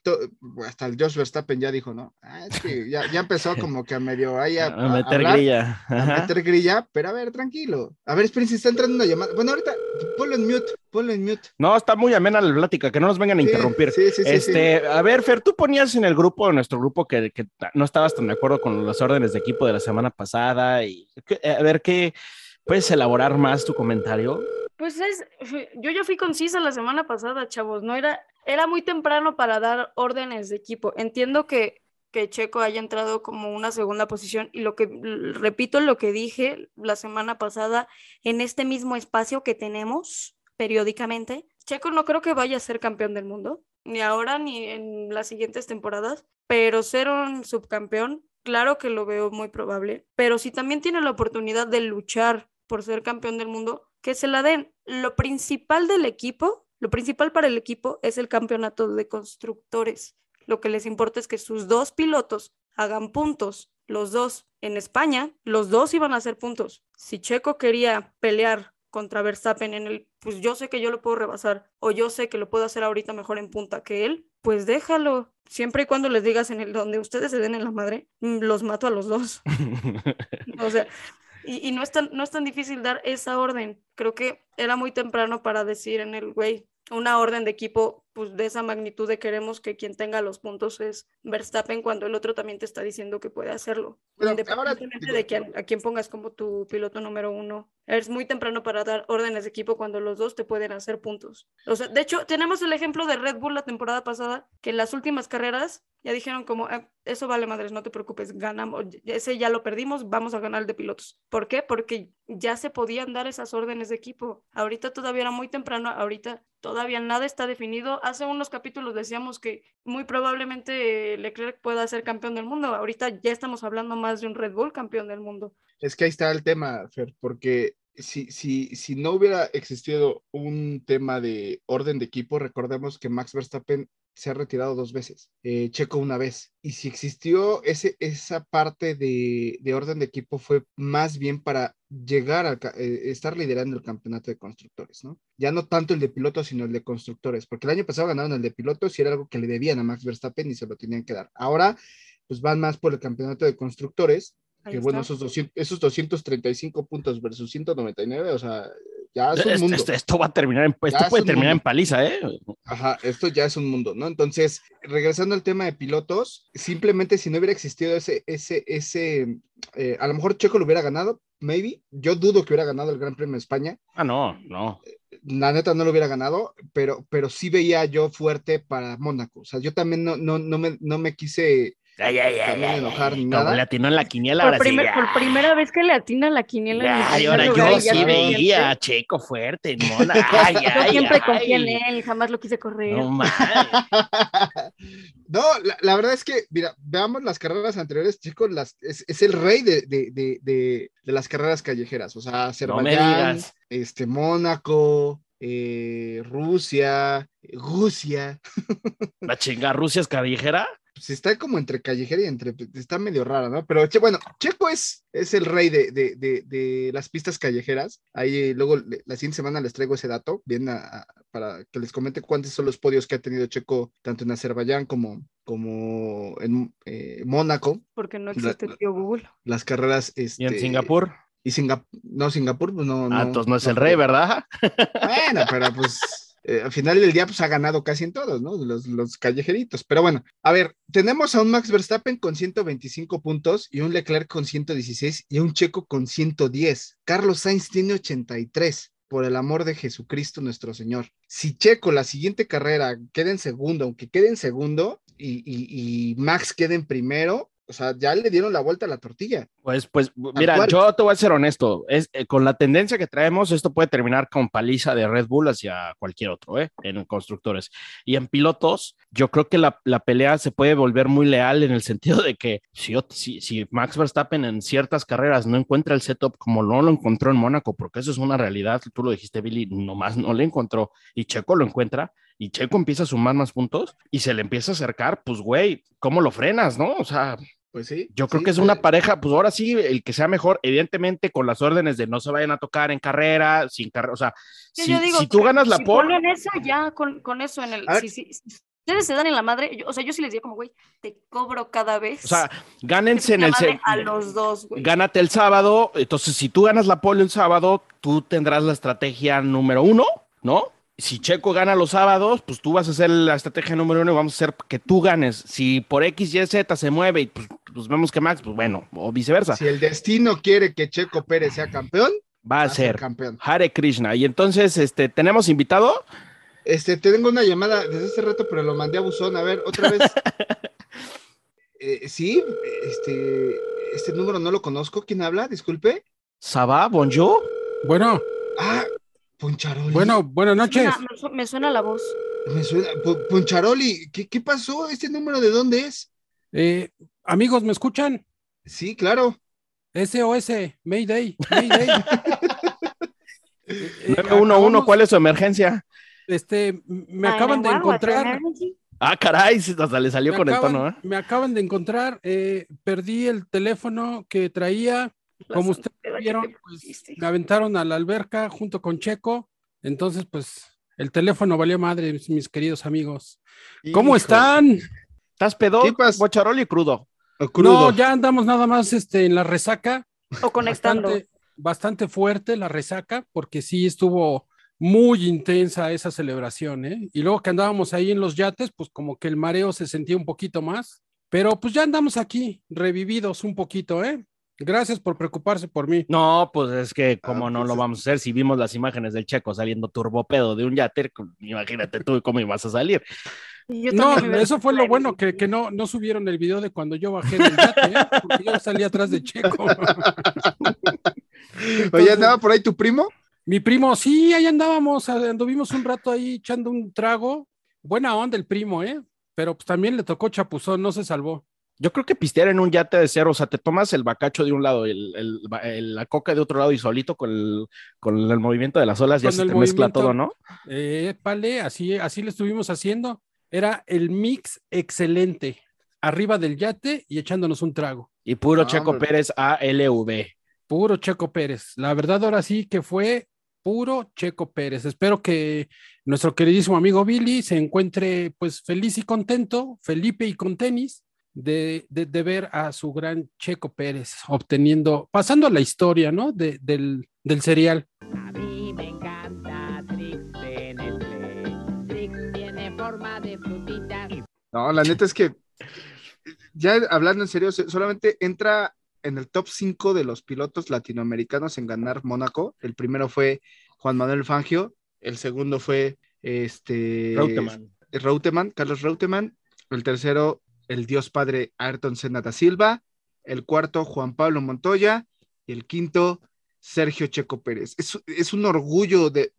S4: hasta el Josh Verstappen ya dijo, ¿no? Ah, es que ya, ya empezó como que a medio ahí a,
S3: A meter
S4: hablar,
S3: grilla.
S4: a meter grilla, pero a ver, tranquilo. A ver, Spencer, está entrando una llamada. Bueno, ahorita ponlo en mute, ponlo en mute.
S3: No, está muy amena la plática, que no nos vengan a
S4: Sí,
S3: interrumpir.
S4: Sí, sí,
S3: este, a ver, Fer, tú ponías en el grupo, en nuestro grupo, que, que no estabas tan de acuerdo con las órdenes de equipo de la semana pasada. Y que- a ver, ¿qué puedes elaborar más tu comentario?
S2: Pues es, yo ya fui concisa la semana pasada, chavos, no era, era muy temprano para dar órdenes de equipo. Entiendo que, que Checo haya entrado como una segunda posición y lo que, repito lo que dije la semana pasada en este mismo espacio que tenemos periódicamente, Checo no creo que vaya a ser campeón del mundo, ni ahora ni en las siguientes temporadas, pero ser un subcampeón, claro que lo veo muy probable, pero si también tiene la oportunidad de luchar por ser campeón del mundo, que se la den. Lo principal del equipo, lo principal para el equipo es el campeonato de constructores. Lo que les importa es que sus dos pilotos hagan puntos, los dos en España, los dos iban a hacer puntos. Si Checo quería pelear contra Verstappen en el, pues yo sé que yo lo puedo rebasar o yo sé que lo puedo hacer ahorita mejor en punta que él, pues déjalo. Siempre y cuando les digas en el donde ustedes se den en la madre, mm, los mato a los dos. O sea, y, y no, es tan, no es tan difícil dar esa orden. Creo que era muy temprano para decir en el güey, una orden de equipo pues, de esa magnitud de queremos que quien tenga los puntos es Verstappen cuando el otro también te está diciendo que puede hacerlo.
S4: Ahora,
S2: Independientemente
S4: digo-
S2: de quién- a quién pongas como tu piloto número uno. Es muy temprano para dar órdenes de equipo cuando los dos te pueden hacer puntos. O sea, de hecho, tenemos el ejemplo de Red Bull la temporada pasada, que en las últimas carreras ya dijeron como, "Ah, eso vale madres, no te preocupes, ganamos, ese ya lo perdimos, vamos a ganar el de pilotos. ¿Por qué? Porque ya se podían dar esas órdenes de equipo. Ahorita todavía era muy temprano, ahorita todavía nada está definido. Hace unos capítulos decíamos que muy probablemente Leclerc pueda ser campeón del mundo. Ahorita ya estamos hablando más de un Red Bull campeón del mundo.
S4: Es que ahí está el tema, Fer, porque si, si, si no hubiera existido un tema de orden de equipo, recordemos que Max Verstappen se ha retirado dos veces, eh, Checo una vez. Y si existió ese, esa parte de, de orden de equipo fue más bien para llegar a estar liderando el campeonato de constructores, ¿no? Ya no tanto el de pilotos, sino el de constructores, porque el año pasado ganaron el de pilotos y era algo que le debían a Max Verstappen y se lo tenían que dar. Ahora, pues van más por el campeonato de constructores
S2: Ahí
S4: que bueno,
S2: está.
S4: esos, 200, esos 235 puntos versus 199, o sea, ya es un
S3: Esto,
S4: mundo.
S3: esto- esto va a terminar en, esto puede terminar en
S4: mundo.
S3: paliza, ¿eh?
S4: Ajá, esto ya es un mundo, ¿no? Entonces, regresando al tema de pilotos, simplemente si no hubiera existido ese, ese, ese, eh, a lo mejor Checo lo hubiera ganado, maybe. Yo dudo que hubiera ganado el Gran Premio de España.
S3: Ah, no, no.
S4: La neta no lo hubiera ganado, pero, pero sí veía yo fuerte para Mónaco. O sea, yo también no, no, no, me, no me quise
S3: Ay, ay, ay, ay,
S4: enojar ni
S3: Como
S4: nada.
S3: le atinó en la quiniela,
S2: Por,
S3: ahora sí.
S2: primer- por primera vez que le atina la quiniela.
S3: Ay, ahora
S2: lugar
S3: yo
S2: y
S3: sí veía a Checo fuerte, mona. Ay,
S2: Yo
S3: ay,
S2: siempre
S3: ay.
S2: confié en él, jamás lo quise correr.
S3: No.
S4: No, la, la verdad es que, mira, veamos las carreras anteriores, chicos, las, es, es el rey de, de, de, de, de las carreras callejeras, o sea, Azerbaiyán, este, Mónaco, eh, Rusia, Rusia,
S3: La chinga Rusia es callejera.
S4: Pues está como entre callejera y entre, está medio rara, ¿no? Pero che, bueno, Checo es, es el rey de, de, de, de las pistas callejeras, ahí eh, luego la siguiente semana les traigo ese dato, bien, a- a- para que les comente cuántos son los podios que ha tenido Checo, tanto en Azerbaiyán como, como en eh, Mónaco.
S2: Porque no existe
S4: la-
S2: tío Google.
S4: las carreras. Este,
S3: Y en Singapur.
S4: Y Singapur, no, Singapur, pues no.
S3: Ah, entonces no es el rey, ¿verdad?
S4: Bueno, pero pues eh, al final del día pues ha ganado casi en todos, ¿no? Los, los callejeritos. Pero bueno, a ver, tenemos a un Max Verstappen con 125 puntos y un Leclerc con 116 y un Checo con 110. Carlos Sainz tiene 83. Por el amor de Jesucristo nuestro Señor. Si Checo la siguiente carrera queda en segundo, aunque quede en segundo y, y- y Max quede en primero, o sea, ya le dieron la vuelta a la tortilla.
S3: Pues, pues, mira,
S4: cual.
S3: yo te voy a ser honesto. Es, eh, con la tendencia que traemos, esto puede terminar con paliza de Red Bull hacia cualquier otro, ¿eh? En constructores. Y en pilotos, yo creo que la, la pelea se puede volver muy leal en el sentido de que si, yo- si, si Max Verstappen en ciertas carreras no encuentra el setup como no lo encontró en Mónaco, porque eso es una realidad, tú lo dijiste, Billy, nomás no le encontró y Checo lo encuentra. Y Checo empieza a sumar más puntos y se le empieza a acercar, pues güey, ¿cómo lo frenas, no? O sea,
S4: Pues sí.
S3: Yo creo
S4: sí,
S3: que es una
S4: eh,
S3: pareja, pues ahora sí, el que sea mejor, evidentemente con las órdenes de no se vayan a tocar en carrera, sin carrera, o sea,
S2: Yo-
S3: si,
S2: yo digo
S3: si tú ganas la
S2: si
S3: pole,
S2: ponen eso ya con, con eso en el.
S4: A ver.
S2: Si, si- si ustedes se dan en la madre, yo- o sea, yo sí les diría como, güey, te cobro cada vez.
S3: o sea, gánense en el...
S2: a los dos, güey.
S3: Gánate el sábado, entonces si tú ganas la pole el sábado, tú tendrás la estrategia número uno, ¿no? Si Checo gana los sábados, pues tú vas a hacer la estrategia número uno y vamos a hacer que tú ganes. Si por X, Y, Z se mueve y pues, pues vemos que Max, pues bueno, o viceversa,
S4: Si el destino quiere que Checo Pérez sea campeón,
S3: va a
S4: va
S3: ser
S4: campeón.
S3: Hare Krishna. Y entonces, este, tenemos invitado.
S4: Este, te tengo una llamada desde hace rato, pero lo mandé a buzón. A ver, otra vez. Eh, sí, este, este número no lo conozco. ¿Quién habla? Disculpe.
S3: Sabá, bonjour.
S8: Bueno,
S4: Ah, Poncharoli.
S8: bueno, buenas noches.
S2: suena- me, su- me suena la voz.
S4: Me suena. Po- Poncharoli, ¿qué, qué pasó? ¿Este número de dónde es?
S8: Eh, amigos, ¿me escuchan?
S4: Sí, claro.
S8: SOS, Mayday, Mayday. Eh, eh,
S3: 911,
S8: acabamos-
S3: ¿cuál es su emergencia?
S8: Este, me acaban de
S2: 911,
S8: encontrar.
S3: Ah, caray, hasta le salió
S8: Me
S3: con el
S8: acaban,
S3: tono, ¿eh?
S8: me acaban de encontrar, eh, perdí el teléfono que traía, como ustedes vieron, pues, me aventaron a la alberca junto con Checo, entonces pues el teléfono valió madre, mis, mis queridos amigos. ¿Cómo
S4: Hijo,
S8: están?
S3: ¿Estás pedo?
S4: ¿Qué pasa?
S3: Bocharoli crudo.
S4: Crudo.
S8: No, ya andamos nada más este, en la resaca,
S2: O conectando.
S8: bastante, bastante fuerte la resaca, porque sí estuvo muy intensa esa celebración, ¿eh? Y luego que andábamos ahí en los yates, pues como que el mareo se sentía un poquito más, pero pues ya andamos aquí, revividos un poquito, ¿eh? Gracias por preocuparse por mí.
S3: No, pues es que como
S4: Ah,
S3: no
S4: pues
S3: lo
S4: es-
S3: vamos a hacer si vimos las imágenes del checo saliendo turbopedo de un yate, imagínate tú cómo ibas a salir.
S2: Yo
S8: No, eso fue lo bueno, que, que no, no subieron el video de cuando yo bajé del yate, ¿eh? porque yo salí atrás de Checo.
S4: Oye, ¿andaba por ahí tu primo?
S8: Mi primo, sí, ahí andábamos, anduvimos un rato ahí echando un trago. Buena onda el primo, ¿eh? Pero pues también le tocó chapuzón, no se salvó.
S3: Yo creo que pistear en un yate de cero, o sea, te tomas el bacacho de un lado, el, el- el- la coca de otro lado y solito con el, con el movimiento de las olas ya se te mezcla todo, ¿no?
S8: Eh, vale, así, así lo estuvimos haciendo. Era el mix excelente. Arriba del yate y echándonos un trago.
S3: Y puro
S4: No,
S3: Checo
S4: hombre.
S3: Pérez ALV.
S8: Puro Checo Pérez. La verdad, ahora sí que fue puro Checo Pérez. Espero que nuestro queridísimo amigo Billy se encuentre pues feliz y contento, Felipe y con tenis, de, de- de ver a su gran Checo Pérez obteniendo, pasando a la historia, ¿no? De- del, del serial.
S9: A mí me encanta Trix de Nestlé. Trix tiene forma de frutita.
S4: No, la neta es que ya hablando en serio, se- solamente entra en el top 5 de los pilotos latinoamericanos en ganar Mónaco. El primero fue Juan Manuel Fangio, el segundo fue este
S3: Reutemann.
S4: Reutemann, Carlos Reutemann, el tercero el Dios Padre Ayrton Senna da Silva, el cuarto Juan Pablo Montoya y el quinto Sergio Checo Pérez. Es, un orgullo de,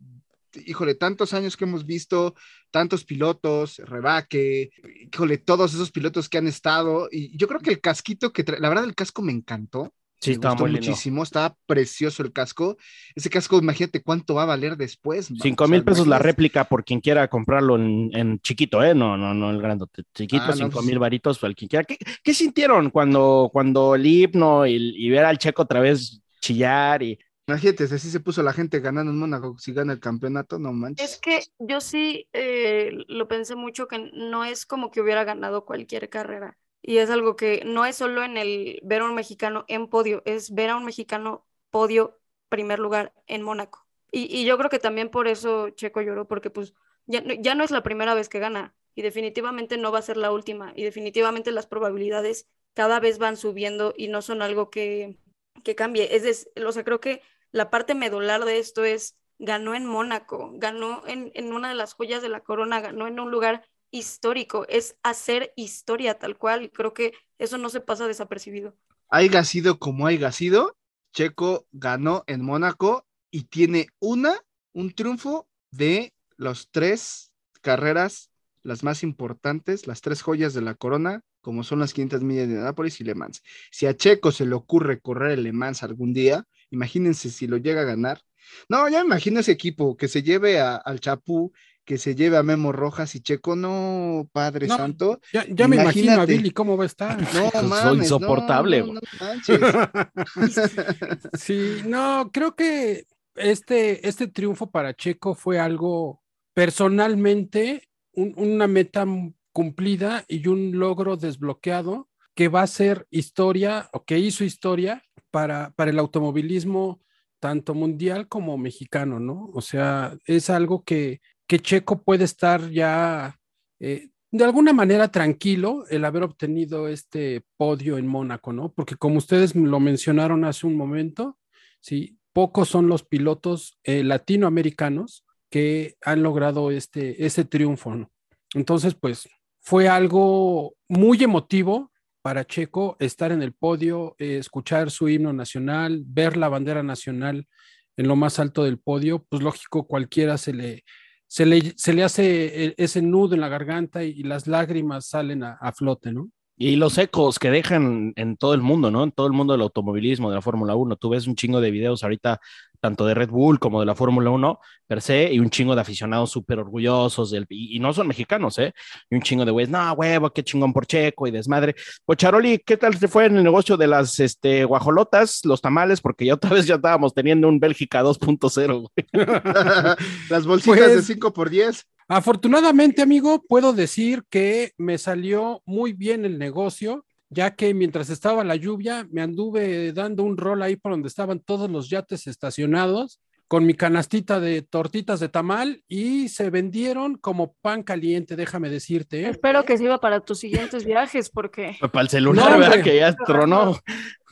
S4: híjole, tantos años que hemos visto, tantos pilotos, Rebaque, híjole, todos esos pilotos que han estado. Y yo creo que el casquito que trae, la verdad, el casco me encantó.
S3: Sí,
S4: me
S3: estaba
S4: gustó
S3: muy lindo.
S4: muchísimo, estaba precioso el casco. Ese casco, imagínate cuánto va a valer después. ¿no?
S3: Cinco mil pesos la réplica por quien quiera comprarlo en, en chiquito, ¿eh? No, no, no el grandote. Chiquito,
S4: Ah,
S3: cinco
S4: pues-
S3: mil varitos para el quien quiera. ¿Qué, qué sintieron cuando, cuando el himno y, y ver al checo otra vez chillar y
S4: Imagínate, si así se puso la gente ganando en Mónaco, si gana el campeonato, no manches.
S2: Es que yo sí eh, lo pensé mucho que no es como que hubiera ganado cualquier carrera. Y es algo que no es solo en el ver a un mexicano en podio, es ver a un mexicano podio primer lugar en Mónaco. Y, y yo creo que también por eso Checo lloró, porque pues ya, ya no es la primera vez que gana y definitivamente no va a ser la última y definitivamente las probabilidades cada vez van subiendo y no son algo que, que cambie. Es des- o sea, creo que la parte medular de esto es ganó en Mónaco, ganó en, en una de las joyas de la corona, ganó en un lugar histórico, es hacer historia tal cual, creo que eso no se pasa desapercibido.
S4: haya sido como haya sido, Checo ganó en Mónaco y tiene una, un triunfo de los tres carreras, las más importantes, las tres joyas de la corona, como son las 500 millas de Nápoles y Le Mans. Si a Checo se le ocurre correr el Le Mans algún día, imagínense si lo llega a ganar. No, ya imagino ese equipo que se lleve al Chapú, que se lleve a Memo Rojas y Checo, no, Padre
S8: No,
S4: Santo.
S8: Ya, ya me imagino a. Billy cómo va a estar.
S4: No, mames,
S3: insoportable,
S4: no.
S8: Sí, no, creo que este, este triunfo para Checo fue algo personalmente un- una meta cumplida y un logro desbloqueado que va a ser historia o que hizo historia para, para el automovilismo tanto mundial como mexicano, ¿no? O sea, es algo que, que Checo puede estar ya eh, de alguna manera tranquilo el haber obtenido este podio en Mónaco, ¿no? Porque como ustedes lo mencionaron hace un momento, sí, pocos son los pilotos eh, latinoamericanos que han logrado este, triunfo, ¿no? Entonces, pues fue algo muy emotivo para Checo estar en el podio, eh, escuchar su himno nacional, ver la bandera nacional en lo más alto del podio, pues lógico, cualquiera se le, se le, se le hace eh, ese nudo en la garganta y, las lágrimas salen a, a flote, ¿no?
S3: Y los ecos que dejan en todo el mundo, ¿no? En todo el mundo del automovilismo, de la Fórmula 1. Tú ves un chingo de videos ahorita, tanto de Red Bull como de la Fórmula 1 per se, y un chingo de aficionados súper orgullosos, del, y, y no son mexicanos, ¿eh? Y un chingo de güeyes, no, huevo, qué chingón por Checo y desmadre. Pocharoli, ¿qué tal te fue en el negocio de las este, guajolotas, los tamales? Porque ya otra vez ya estábamos teniendo un Bélgica 2.0, güey.
S4: Las bolsitas
S8: Pues-
S4: de 5 por 10.
S8: Afortunadamente, amigo, puedo decir que me salió muy bien el negocio, ya que mientras estaba la lluvia, me anduve dando un rol ahí por donde estaban todos los yates estacionados, con mi canastita de tortitas de tamal y se vendieron como pan caliente, déjame decirte. ¿eh?
S2: Espero que sirva para tus siguientes viajes, porque
S3: Para el celular,
S8: No,
S3: ¿verdad? Que ya tronó.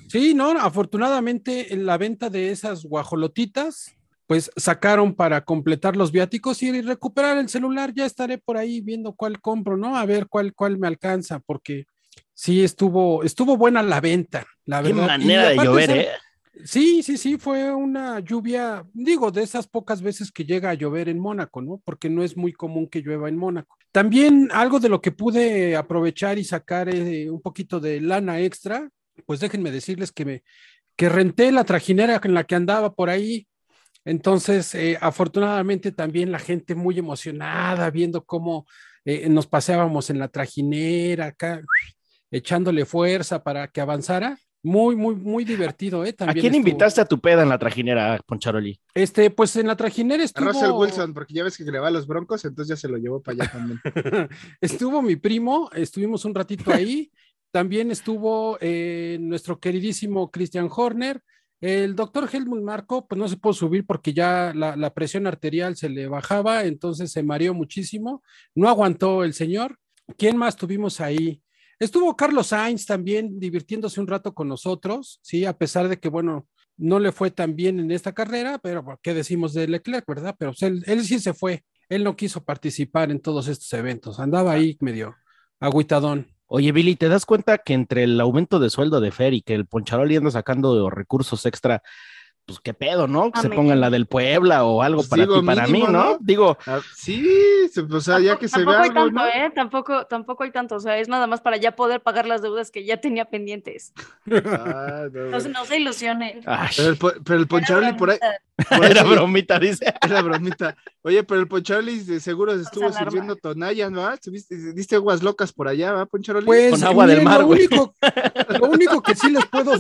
S8: Sí, no, afortunadamente en la venta de esas guajolotitas, pues sacaron para completar los viáticos y recuperar el celular. Ya estaré por ahí viendo cuál compro, ¿no? A ver cuál, cuál me alcanza, porque sí estuvo, estuvo buena la venta, la
S3: Qué
S8: verdad.
S3: Manera de llover,
S8: esa-
S3: ¿eh?
S8: Sí, sí, sí, fue una lluvia, digo, de esas pocas veces que llega a llover en Mónaco, ¿no? Porque no es muy común que llueva en Mónaco. También algo de lo que pude aprovechar y sacar eh, un poquito de lana extra, pues déjenme decirles que me que renté la trajinera en la que andaba por ahí. Entonces, eh, afortunadamente también la gente muy emocionada viendo cómo eh, nos paseábamos en la trajinera acá, echándole fuerza para que avanzara. Muy, muy, muy divertido, ¿eh?
S3: ¿A quién
S8: estuvo.
S3: invitaste a tu peda en la trajinera, Poncharoli?
S8: Este, pues en la trajinera
S4: A
S8: estuvo.
S4: Russell Wilson, porque ya ves que le va a los broncos, entonces ya se lo llevó para allá también.
S8: estuvo mi primo, estuvimos un ratito ahí. También estuvo eh, nuestro queridísimo Christian Horner. El doctor Helmut Marco, pues no se pudo subir porque ya la, la presión arterial se le bajaba, entonces se mareó muchísimo. No aguantó el señor. ¿Quién más tuvimos ahí? Estuvo Carlos Sainz también divirtiéndose un rato con nosotros, sí, a pesar de que, bueno, no le fue tan bien en esta carrera, pero ¿qué decimos de Leclerc, verdad? Pero él, él sí se fue, él no quiso participar en todos estos eventos, andaba ahí medio agüitadón.
S3: Oye, Billy, ¿te das cuenta que entre el aumento de sueldo de Fer y que el Poncharoli anda sacando recursos extra, pues qué pedo, ¿no? Que se pongan la del Puebla o algo
S4: Pues
S3: para
S4: digo,
S3: ti, para
S4: mínimo,
S3: mí, ¿no?
S4: ¿no?
S3: Digo,
S4: Ah, sí, se- o sea, ya que se
S2: tampoco
S4: vea
S2: hay
S4: algo,
S2: tanto,
S4: ¿no?
S2: ¿eh? Tampoco, tampoco hay tanto. O sea, es nada más para ya poder pagar las deudas que ya tenía pendientes.
S4: Ah, no,
S2: se- no se ilusionen.
S3: ay,
S4: Pero el, pero el Poncharoli por ahí, por ahí
S3: era
S4: sí-
S3: bromita, dice.
S4: Era bromita. Oye, pero el Poncharoli de seguro estuvo
S2: alarma.
S4: sirviendo tonalla, ¿no? ¿Tuviste- ¿Diste aguas locas por allá, va, Poncharoli?
S8: Pues
S3: Con agua del mar,
S8: lo
S3: güey.
S8: único, lo único que sí les puedo,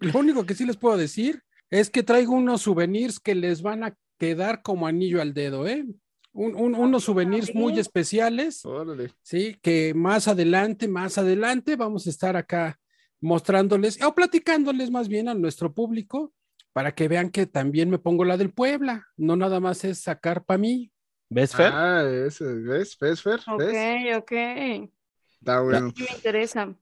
S8: lo único que sí les puedo decir es que traigo unos souvenirs que les van a quedar como anillo al dedo, ¿eh? Un- un- unos souvenirs muy especiales,
S4: Órale.
S8: sí, que más adelante, más adelante vamos a estar acá mostrándoles o platicándoles más bien a nuestro público para que vean que también me pongo la del Puebla, no nada más es sacar para mí.
S3: ¿Ves, Fer?
S4: Ah, ¿ves? ¿Ves, Fer?
S2: Ok,
S4: ¿Ves?
S2: ok.
S4: Está bueno.
S2: Sí me interesa.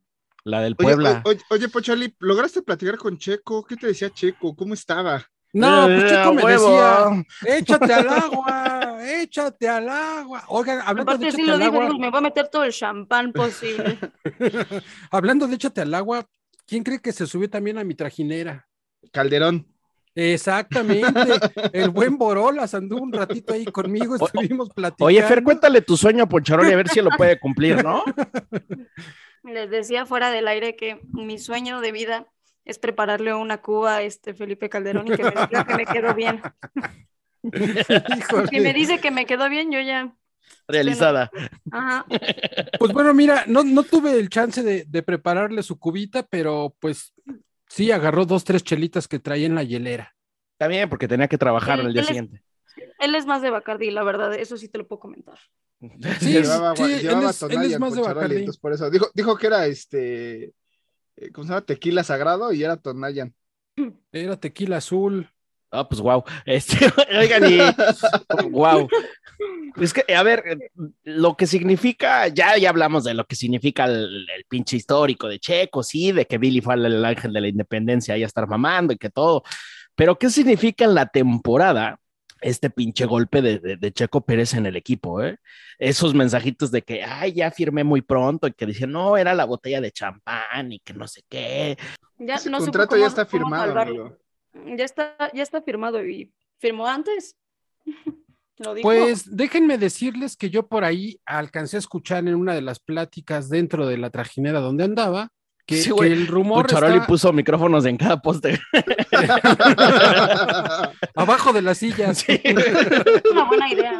S3: La del Puebla.
S4: oye, oye, Poncharoli, ¿lograste platicar con Checo? ¿Qué te decía Checo? ¿Cómo estaba?
S8: No, pues
S3: Eh,
S8: Checo me
S3: huevo.
S8: decía, échate al agua, échate al agua. Oigan, hablando de
S2: Aparte sí
S8: échate
S2: lo
S8: al
S2: dijo,
S8: agua,
S2: dijo, me voy a meter todo el champán posible.
S8: hablando de échate al agua, ¿quién cree que se subió también a mi trajinera?
S4: Calderón.
S8: Exactamente, el buen Borolas anduvo un ratito ahí conmigo, estuvimos platicando.
S3: Oye, Fer, cuéntale tu sueño a Poncharoli a ver si lo puede cumplir, ¿no?
S2: Les decía fuera del aire que mi sueño de vida es prepararle una cuba a este Felipe Calderón y que me diga que me quedó bien. Si me dice que me quedó bien, yo ya
S3: realizada.
S2: Ajá.
S8: Pues bueno, mira, no, no tuve el chance de, de prepararle su cubita, pero pues sí agarró dos, tres chelitas que traía en la hielera.
S3: Está bien, porque tenía que trabajar
S2: Él-
S3: el día
S2: él es-
S3: siguiente.
S2: Él es más de Bacardi, la verdad, eso sí te lo puedo comentar.
S8: Sí,
S4: llevaba,
S8: sí, él
S4: llevaba
S8: es- más de
S4: Poncharoli, entonces por eso. Dijo, dijo que era este, eh, ¿cómo se llama? Tequila sagrado y era Tonayan.
S8: Era tequila azul.
S3: Ah, pues wow. Este, oigan, y wow. Es que, a ver, lo que significa, ya, ya hablamos de lo que significa el, el pinche histórico de Checo, sí, de que Billy fue el, el ángel de la independencia ahí a estar mamando y que todo. Pero, ¿qué significa en la temporada este pinche golpe de, de- de Checo Pérez en el equipo? eh? Esos mensajitos de que, ay, ya firmé muy pronto y que dicen, no, era la botella de champán y que no sé qué.
S2: Ya,
S4: Ese
S2: no supo
S4: contrato
S2: cómo-
S4: ya está firmado, amigo.
S2: Ya está, ya está firmado y firmó antes. Lo dijo.
S8: Pues déjenme decirles que yo por ahí alcancé a escuchar en una de las pláticas dentro de la trajinera donde andaba que,
S3: Sí,
S8: el rumor
S3: Pucharoli
S8: está
S3: puso micrófonos en cada poste.
S8: abajo de las sillas.
S2: Es una buena idea.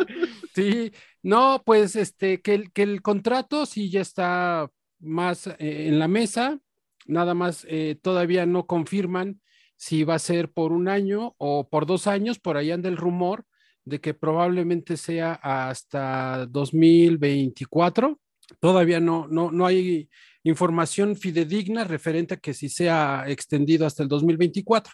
S8: Sí, no, pues este, que el, que el contrato sí ya está más eh, en la mesa, nada más eh, todavía no confirman si va a ser por un año o por dos años, por ahí anda el rumor de que probablemente sea hasta 2024. Todavía no, no, no hay información fidedigna referente a que si sea extendido hasta el 2024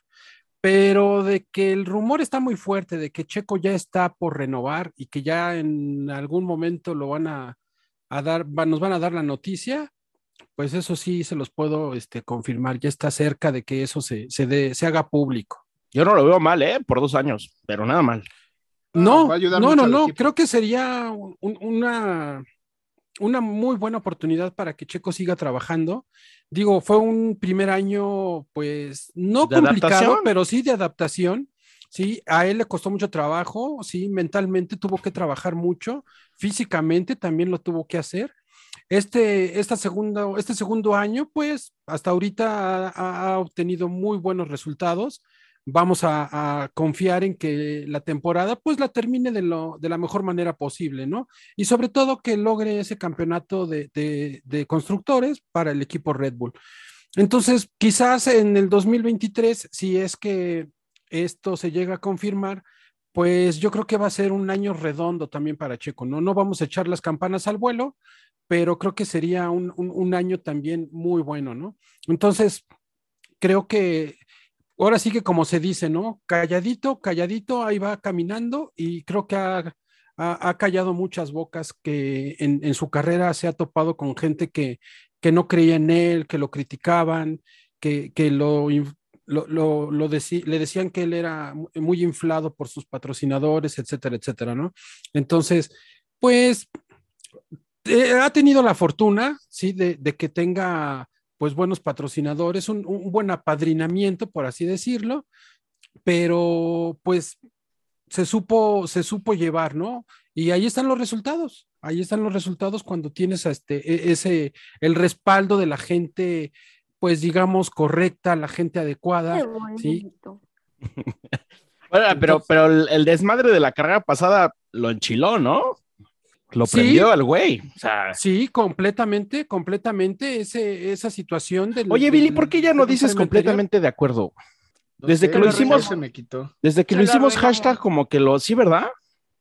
S8: pero de que el rumor está muy fuerte de que Checo ya está por renovar y que ya en algún momento lo van a, a dar, va- nos van a dar la noticia, pues eso sí se los puedo este, confirmar, ya está cerca de que eso se, se, dé- se haga público.
S3: Yo no lo veo mal, ¿eh? Por dos años, pero nada mal.
S8: No, no, no, no, creo que sería un- una, una muy buena oportunidad para que Checo siga trabajando. Digo, fue un primer año, pues, no
S3: ¿De
S8: complicado,
S3: adaptación?
S8: pero sí de adaptación. Sí, a él le costó mucho trabajo, sí, mentalmente tuvo que trabajar mucho, físicamente también lo tuvo que hacer. Este, esta segunda, este segundo año, pues, hasta ahorita ha, ha obtenido muy buenos resultados vamos a, confiar en que la temporada pues la termine de, lo, de la mejor manera posible, ¿no? Y sobre todo que logre ese campeonato de, de, constructores para el equipo Red Bull. Entonces, quizás en el 2023, si es que esto se llega a confirmar, pues yo creo que va a ser un año redondo también para Checo, ¿no? No vamos a echar las campanas al vuelo, pero creo que sería un, un año también muy bueno, ¿no? Entonces, creo que ahora sí que como se dice, ¿no? Calladito, calladito, ahí va caminando y creo que ha, ha, callado muchas bocas que en, su carrera se ha topado con gente que, que no creía en él, que lo criticaban, que, que lo, lo, lo, le decían que él era muy inflado por sus patrocinadores, etcétera, etcétera, ¿no? Entonces, pues eh, ha tenido la fortuna, ¿sí? De que tenga pues buenos patrocinadores, un, un, buen apadrinamiento, por así decirlo, pero pues se supo, se supo llevar, ¿no? Y ahí están los resultados, ahí están los resultados cuando tienes este, ese, el respaldo de la gente, pues digamos, correcta, la gente adecuada, ¿sí?
S3: bueno, pero, pero el, el, desmadre de la carrera pasada lo enchiló, ¿no? Lo
S8: Sí.
S3: prendió el güey. O sea,
S8: Sí, completamente, completamente ese, esa situación del.
S3: oye, Billy, ¿por qué ya no dices completamente de acuerdo?
S4: No
S3: Desde
S4: sé,
S3: que lo hicimos-
S4: se me quitó.
S3: Desde que
S2: Se
S3: lo hicimos hashtag, como que lo, sí, ¿verdad?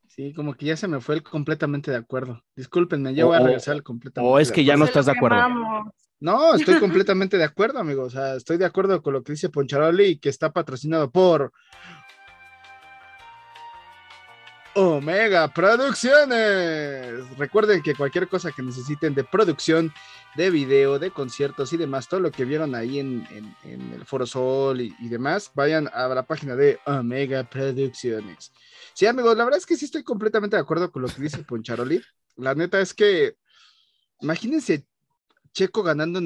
S4: Sí, como que ya se me fue el completamente de acuerdo. Discúlpenme, ya voy a regresar al completamente.
S3: o es que ya no estás de acuerdo.
S2: quemamos.
S4: No, estoy completamente de acuerdo, amigo. O sea, estoy de acuerdo con lo que dice Poncharoli y que está patrocinado por Omega Producciones. Recuerden que cualquier cosa que necesiten de producción, de video, de conciertos y demás, todo lo que vieron ahí en, el Foro Sol y, demás, vayan a la página de Omega Producciones. Sí, amigos, la verdad es que sí estoy completamente de acuerdo con lo que dice Poncharoli. La neta es que, imagínense Checo ganando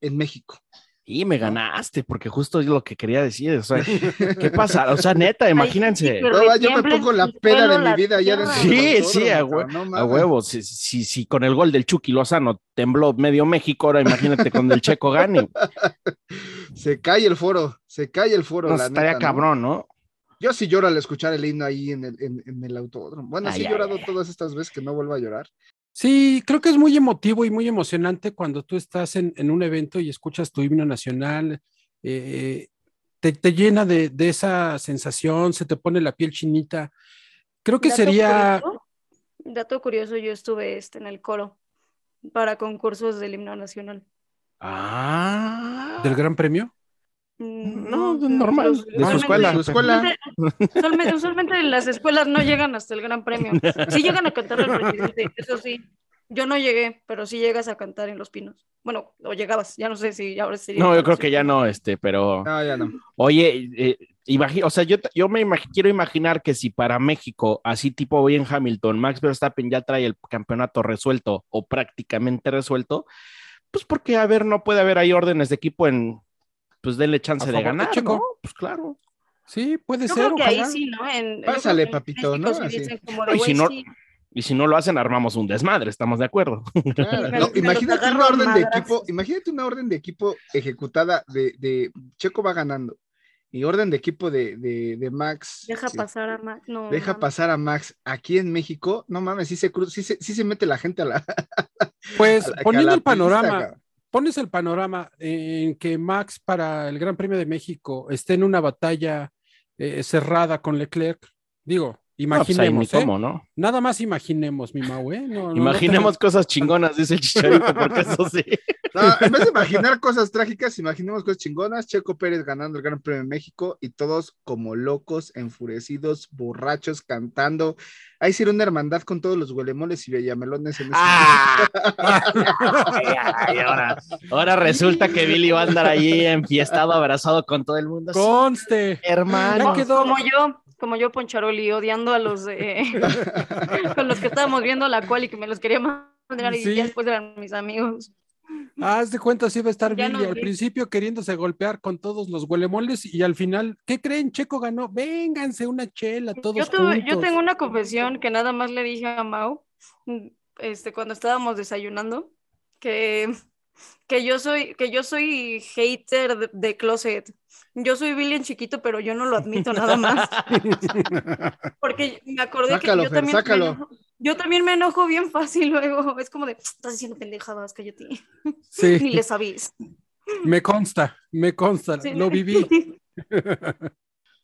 S4: en México.
S3: Y me ganaste, porque justo es lo que quería decir. O sea, ¿qué pasa? O sea, neta, imagínense.
S4: No, yo me pongo la peda de mi
S2: la
S4: vida ya
S3: Sí, sí, a, hue-
S4: no
S3: a huevo. Si, si, si con el gol del Chucky Lozano tembló medio México, ahora imagínate con el Checo Gani.
S4: Se cae el foro, se cae el foro.
S3: No,
S4: la
S3: estaría cabrón, ¿no?
S4: Yo sí lloro al escuchar el himno ahí en el, en, en el autódromo. Bueno, sí
S8: Ay,
S4: he
S8: ay,
S4: llorado
S8: ay.
S4: todas estas veces que no vuelvo a llorar.
S8: Sí, creo que es muy emotivo y muy emocionante cuando tú estás en, en un evento y escuchas tu himno nacional. eh, te, te llena de, de esa sensación, se te pone la piel chinita. Creo que
S2: Dato
S8: sería.
S2: curioso, dato curioso, yo estuve este, en el coro para concursos del himno nacional.
S3: Ah.
S8: ¿Del Gran Premio?
S2: Mm,
S3: No, normal, de su escuela.
S4: Su escuela.
S2: Usualmente, usualmente las escuelas no llegan hasta el Gran Premio. Sí llegan a cantar al presidente, eso sí. Yo no llegué, pero sí llegas a cantar en Los Pinos. Bueno, o llegabas, ya no sé si ahora sería.
S3: No, yo creo que ya no, este, pero.
S4: No, ya no.
S3: Oye, eh, imagi- o sea, yo, yo me imag- quiero imaginar que si para México, así tipo hoy en Hamilton, Max Verstappen ya trae el campeonato resuelto o prácticamente resuelto, pues porque, a ver, no puede haber ahí órdenes de equipo en, pues denle chance de
S8: favor de
S3: ganar,
S8: Checo.
S3: ¿no? Pues claro.
S8: Sí, puede
S2: Yo
S8: ser.
S2: creo que ahí sí, ¿no? En,
S4: Pásale,
S2: en
S4: papito, ¿no?
S2: sí
S4: Así.
S2: dicen como de,
S3: Y si
S2: "Güey,
S3: no-
S2: sí".
S3: Y si no lo hacen, armamos un desmadre, estamos de acuerdo.
S4: Claro, no, imagínate una orden de equipo, imagínate una orden de equipo ejecutada de, de Checo va ganando y orden de equipo de, de, de Max.
S2: Deja
S4: sí,
S2: pasar a Max. No,
S4: deja
S2: mames.
S4: pasar a Max aquí en México, no mames, sí se cruza, sí se, sí se mete la gente a la,
S8: Pues
S4: a la- a
S8: poniendo
S4: la
S8: el panorama,
S4: pista.
S8: Pones el panorama en que Max para el Gran Premio de México esté en una batalla eh, cerrada con Leclerc. Digo,
S3: No, pues
S8: imaginemos, ¿eh?
S3: cómo, ¿no?
S8: Nada más imaginemos, mi Mau, ¿eh? No
S3: Imaginemos cosas chingonas, dice el chicharito, porque eso sí.
S4: No, en vez de imaginar cosas trágicas, imaginemos cosas chingonas. Checo Pérez ganando el Gran Premio de México y todos como locos, enfurecidos, borrachos, cantando. Ahí sí era una hermandad con todos los huelemoles y bellamelones en ese
S3: Ah, ay, ay, ahora, ahora resulta que Billy va a andar ahí enfiestado, abrazado con todo el mundo.
S8: Conste.
S3: hermano.
S8: Quedó.
S2: Como yo, como yo, Poncharoli, odiando a los de- con los que estábamos viendo la cual y que me los quería mandar y
S8: Sí.
S2: ya después eran mis amigos.
S8: Haz de cuenta, sí va a estar Billy
S2: no
S8: al
S2: vi.
S8: principio queriéndose golpear con todos los huelemoles y al final, ¿qué creen? Checo ganó. Vénganse una chela, todos
S2: Yo, tuve- yo
S8: juntos.
S2: tengo una confesión que nada más le dije a Mau este, cuando estábamos desayunando, que, que, yo soy, que yo soy hater de, de closet. Yo soy Billy en chiquito, pero yo no lo admito nada más. Porque me acordé
S4: Sácalo,
S2: que yo
S4: Fer,
S2: también,
S4: sácalo.
S2: Yo también me enojo bien fácil luego. Es como de, estás diciendo pendejadas, cállate. Ni
S8: Sí,
S2: le sabís.
S8: me consta, me consta,
S2: Sí.
S8: lo viví.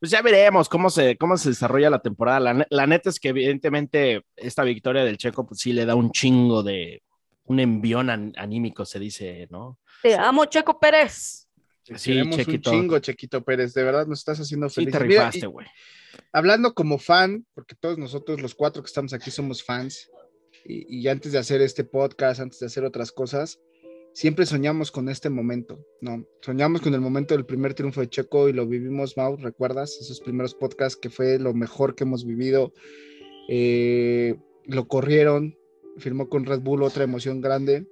S3: Pues ya veremos cómo se, cómo se desarrolla la temporada. La, la neta es que evidentemente esta victoria del Checo pues sí le da un chingo de, un envión an- anímico, se dice, ¿no?
S2: Te amo, Checo Pérez.
S3: Sí, Chequito.
S4: un chingo, Chequito Pérez. De verdad nos estás haciendo
S3: Sí,
S4: feliz.
S3: te rifaste, güey.
S4: hablando como fan, porque todos nosotros, los cuatro que estamos aquí, somos fans, y, y antes de hacer este podcast, antes de hacer otras cosas, siempre soñamos con este momento, ¿no? Soñamos con el momento del primer triunfo de Checo y lo vivimos, Mau, ¿recuerdas? Esos primeros podcasts que fue lo mejor que hemos vivido. Eh, lo corrieron, firmó con Red Bull, otra emoción grande.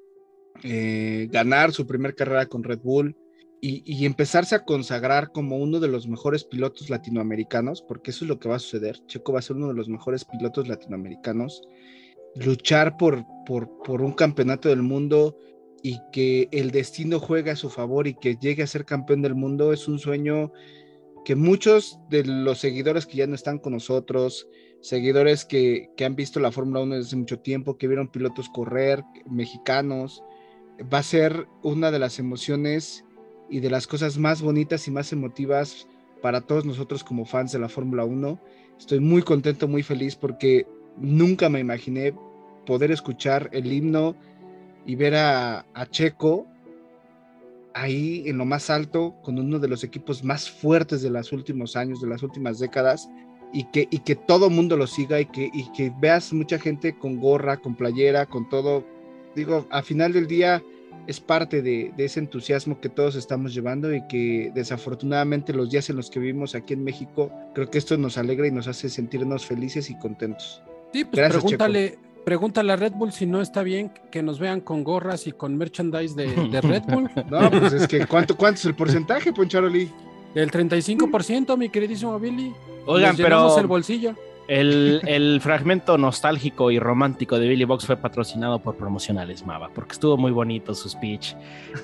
S4: Eh, ganar su primer carrera con Red Bull, y, empezarse a consagrar como uno de los mejores pilotos latinoamericanos, porque eso es lo que va a suceder. Checo va a ser uno de los mejores pilotos latinoamericanos. Luchar por, por, por un campeonato del mundo y que el destino juegue a su favor y que llegue a ser campeón del mundo es un sueño que muchos de los seguidores que ya no están con nosotros, seguidores que, que han visto la Fórmula 1 desde hace mucho tiempo, que vieron pilotos correr, mexicanos, va a ser una de las emociones y de las cosas más bonitas y más emotivas para todos nosotros como fans de la Fórmula 1. Estoy muy contento, muy feliz porque nunca me imaginé poder escuchar el himno y ver a, a Checo ahí en lo más alto con uno de los equipos más fuertes de los últimos años, de las últimas décadas, y que, y que todo mundo lo siga y que, y que veas mucha gente con gorra, con playera, con todo. Digo, a final del día es parte de, de ese entusiasmo que todos estamos llevando y que desafortunadamente los días en los que vivimos aquí en México, creo que esto nos alegra y nos hace sentirnos felices y contentos.
S8: Sí, pues
S4: Gracias,
S8: pregúntale, pregúntale a Red Bull si no está bien que nos vean con gorras y con merchandise de, de Red Bull.
S4: No, pues es que ¿cuánto, cuánto es el porcentaje, Poncharoli?
S8: El 35%, mi queridísimo Billy.
S3: Oigan,
S8: Nos
S3: pero
S8: el bolsillo.
S3: El, el fragmento nostálgico y romántico de Billy Box fue patrocinado por Promocionales Mava, porque estuvo muy bonito su speech.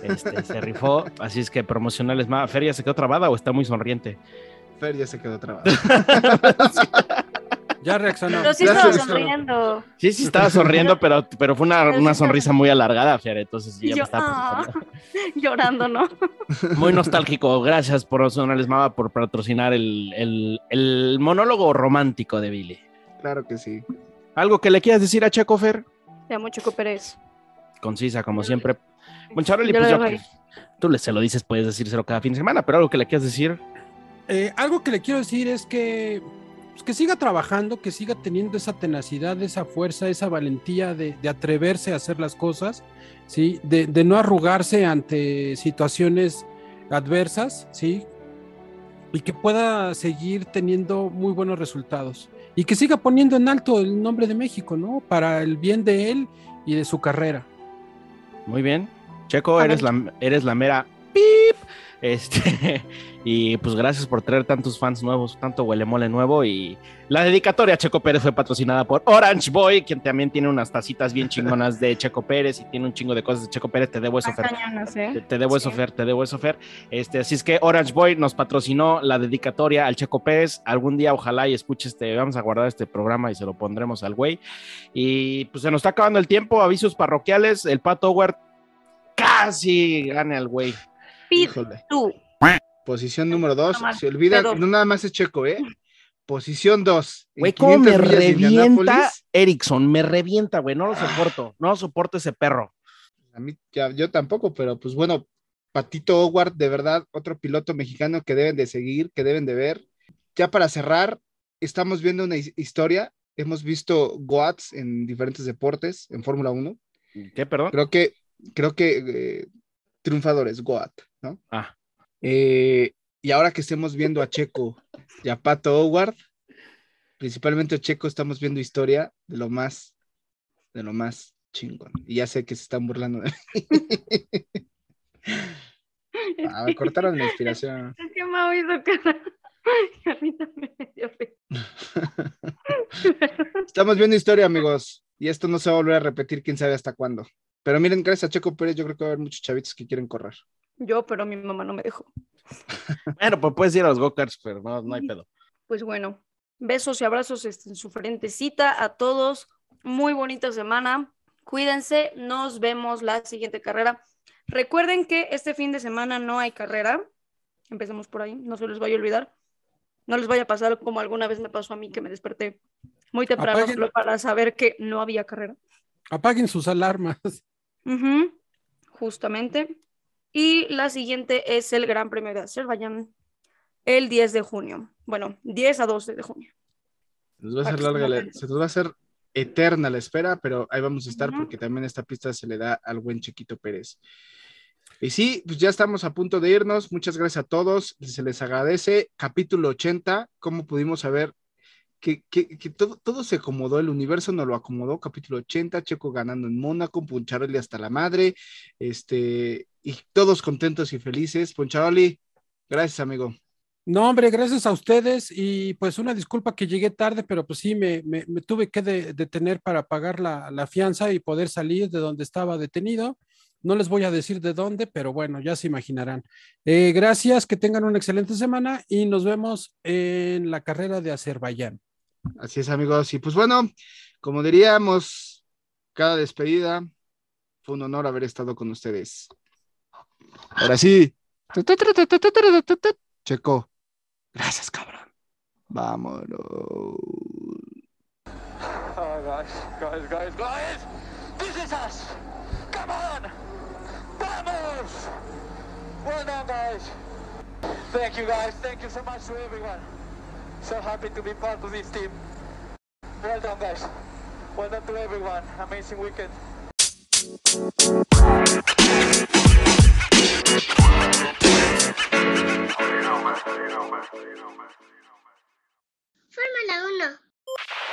S3: Este, se rifó, así es que Promocionales Mava. ¿Feria se quedó trabada o está muy sonriente?
S4: Fer ya se quedó trabado.
S8: Ya reaccionó.
S2: Pero sí
S4: Ya
S2: sonriendo.
S3: Sí, sí, estaba sonriendo, pero, pero fue una, una sonrisa muy alargada, Fer. Entonces ya me estaba
S2: ah, llorando, ¿no?
S3: Muy nostálgico. Gracias por Sonales Mava por patrocinar el, el, el monólogo romántico de Billy.
S4: Claro que sí.
S3: ¿Algo que le quieras decir a Checo, Fer?
S2: Te amo, Chico Pérez.
S3: Concisa, como siempre. Moncharoli, pues yo, pues, tú le, se lo dices, puedes decírselo cada fin de semana, pero algo que le quieras decir.
S8: Eh, algo que le quiero decir es que, pues, que siga trabajando, que siga teniendo esa tenacidad, esa fuerza, esa valentía de, de atreverse a hacer las cosas, ¿sí? De, de no arrugarse ante situaciones adversas, ¿sí? Y que pueda seguir teniendo muy buenos resultados. Y que siga poniendo en alto el nombre de México, ¿no? Para el bien de él y de su carrera.
S3: Muy bien. Checo, eres la, eres la mera pip. Este, y pues gracias por traer tantos fans nuevos, tanto huele mole nuevo. Y la dedicatoria a Checo Pérez fue patrocinada por Orange Boy, quien también tiene unas tacitas bien chingonas de Checo Pérez y tiene un chingo de cosas de Checo Pérez. Te debo eso, Fer.
S2: ¿eh?
S3: Te, te debo eso, Fer, te debo eso, Fer. Este, así es que Orange Boy nos patrocinó la dedicatoria al Checo Pérez. Algún día, ojalá y escuche este, vamos a guardar este programa y se lo pondremos al güey. Y pues se nos está acabando el tiempo, avisos parroquiales. El Pato Howard casi gane al güey.
S4: Híjole.
S2: tú.
S4: Posición número dos.
S2: mal.
S4: Se olvida, no nada más es Checo, ¿eh? Posición dos.
S3: Güey, cómo me
S4: 500 millas de
S3: revienta Erickson, me revienta, güey, no lo soporto, no soporto ese perro.
S4: A mí, ya- yo tampoco, pero pues bueno, Patito Howard, de verdad, otro piloto mexicano que deben de seguir, que deben de ver. Ya para cerrar, estamos viendo una his- historia. Hemos visto GOATs en diferentes deportes, en Fórmula 1.
S3: ¿Qué, perdón?
S4: Creo que, creo que eh, triunfadores, GOAT, ¿no?
S3: Ah,
S4: Eh, y ahora que estemos viendo a Checo y a Pato Howard, principalmente a Checo, estamos viendo historia de lo más, de lo más chingón. Y ya sé que se están burlando de mí. Ah, me cortaron la inspiración.
S2: Es que Mau hizo cara. Y a mí también me dio.
S4: Estamos viendo historia, amigos. Y esto no se va a volver a repetir, quién sabe hasta cuándo. Pero miren, gracias a Checo Pérez, yo creo que va a haber muchos chavitos que quieren correr.
S2: Yo, pero mi mamá no me dejó.
S3: bueno, pues puedes ir a los go-karts, pero no, no hay pedo.
S2: Pues bueno, besos y abrazos en su frentecita a todos. Muy bonita semana. Cuídense. Nos vemos la siguiente carrera. Recuerden que este fin de semana no hay carrera. Empecemos por ahí. No se les vaya a olvidar. No les vaya a pasar como alguna vez me pasó a mí que me desperté muy temprano
S8: Apaguen-
S2: solo para saber que no había carrera.
S8: Apaguen sus alarmas.
S2: Justamente. Y la siguiente es el Gran Premio de Azerbaiyán el 10 de junio. Bueno, 10 a 12 de junio.
S4: Se nos va a hacer
S2: que se
S4: larga, la-
S2: mantenga.
S4: se nos va a hacer eterna la espera, pero ahí vamos a estar
S2: Ujú.
S4: porque también esta pista se le da al buen Chiquito Pérez. Y sí, pues ya estamos a punto de irnos. Muchas gracias a todos. Se les agradece. Capítulo 80, ¿cómo pudimos saber que, que- que todo, todo se acomodó? El universo nos lo acomodó. Capítulo 80, Checo ganando en Mónaco, Poncharoli hasta la madre. Este, y todos contentos y felices. Poncharoli, gracias, amigo.
S8: No, hombre, gracias a ustedes y pues una disculpa que llegué tarde, pero pues sí, me, tuve que de- detener para pagar la, la fianza y poder salir de donde estaba detenido. No les voy a decir de dónde, pero bueno, ya se imaginarán. Eh, gracias, que tengan una excelente semana y nos vemos en la carrera de Azerbaiyán.
S4: Así es, amigos. Y pues bueno, como diríamos, cada despedida fue un honor haber estado con ustedes. Ahora sí. Checo. Gracias, cabrón. Vámonos.
S10: Oh, guys, guys, guys, guys! This is us! Come on! Vamos! Well done, guys! Thank you, guys. Thank you so much to everyone. So happy to be part of this team. Well done, guys. Well done to everyone. Amazing weekend.
S5: Fórmula 1.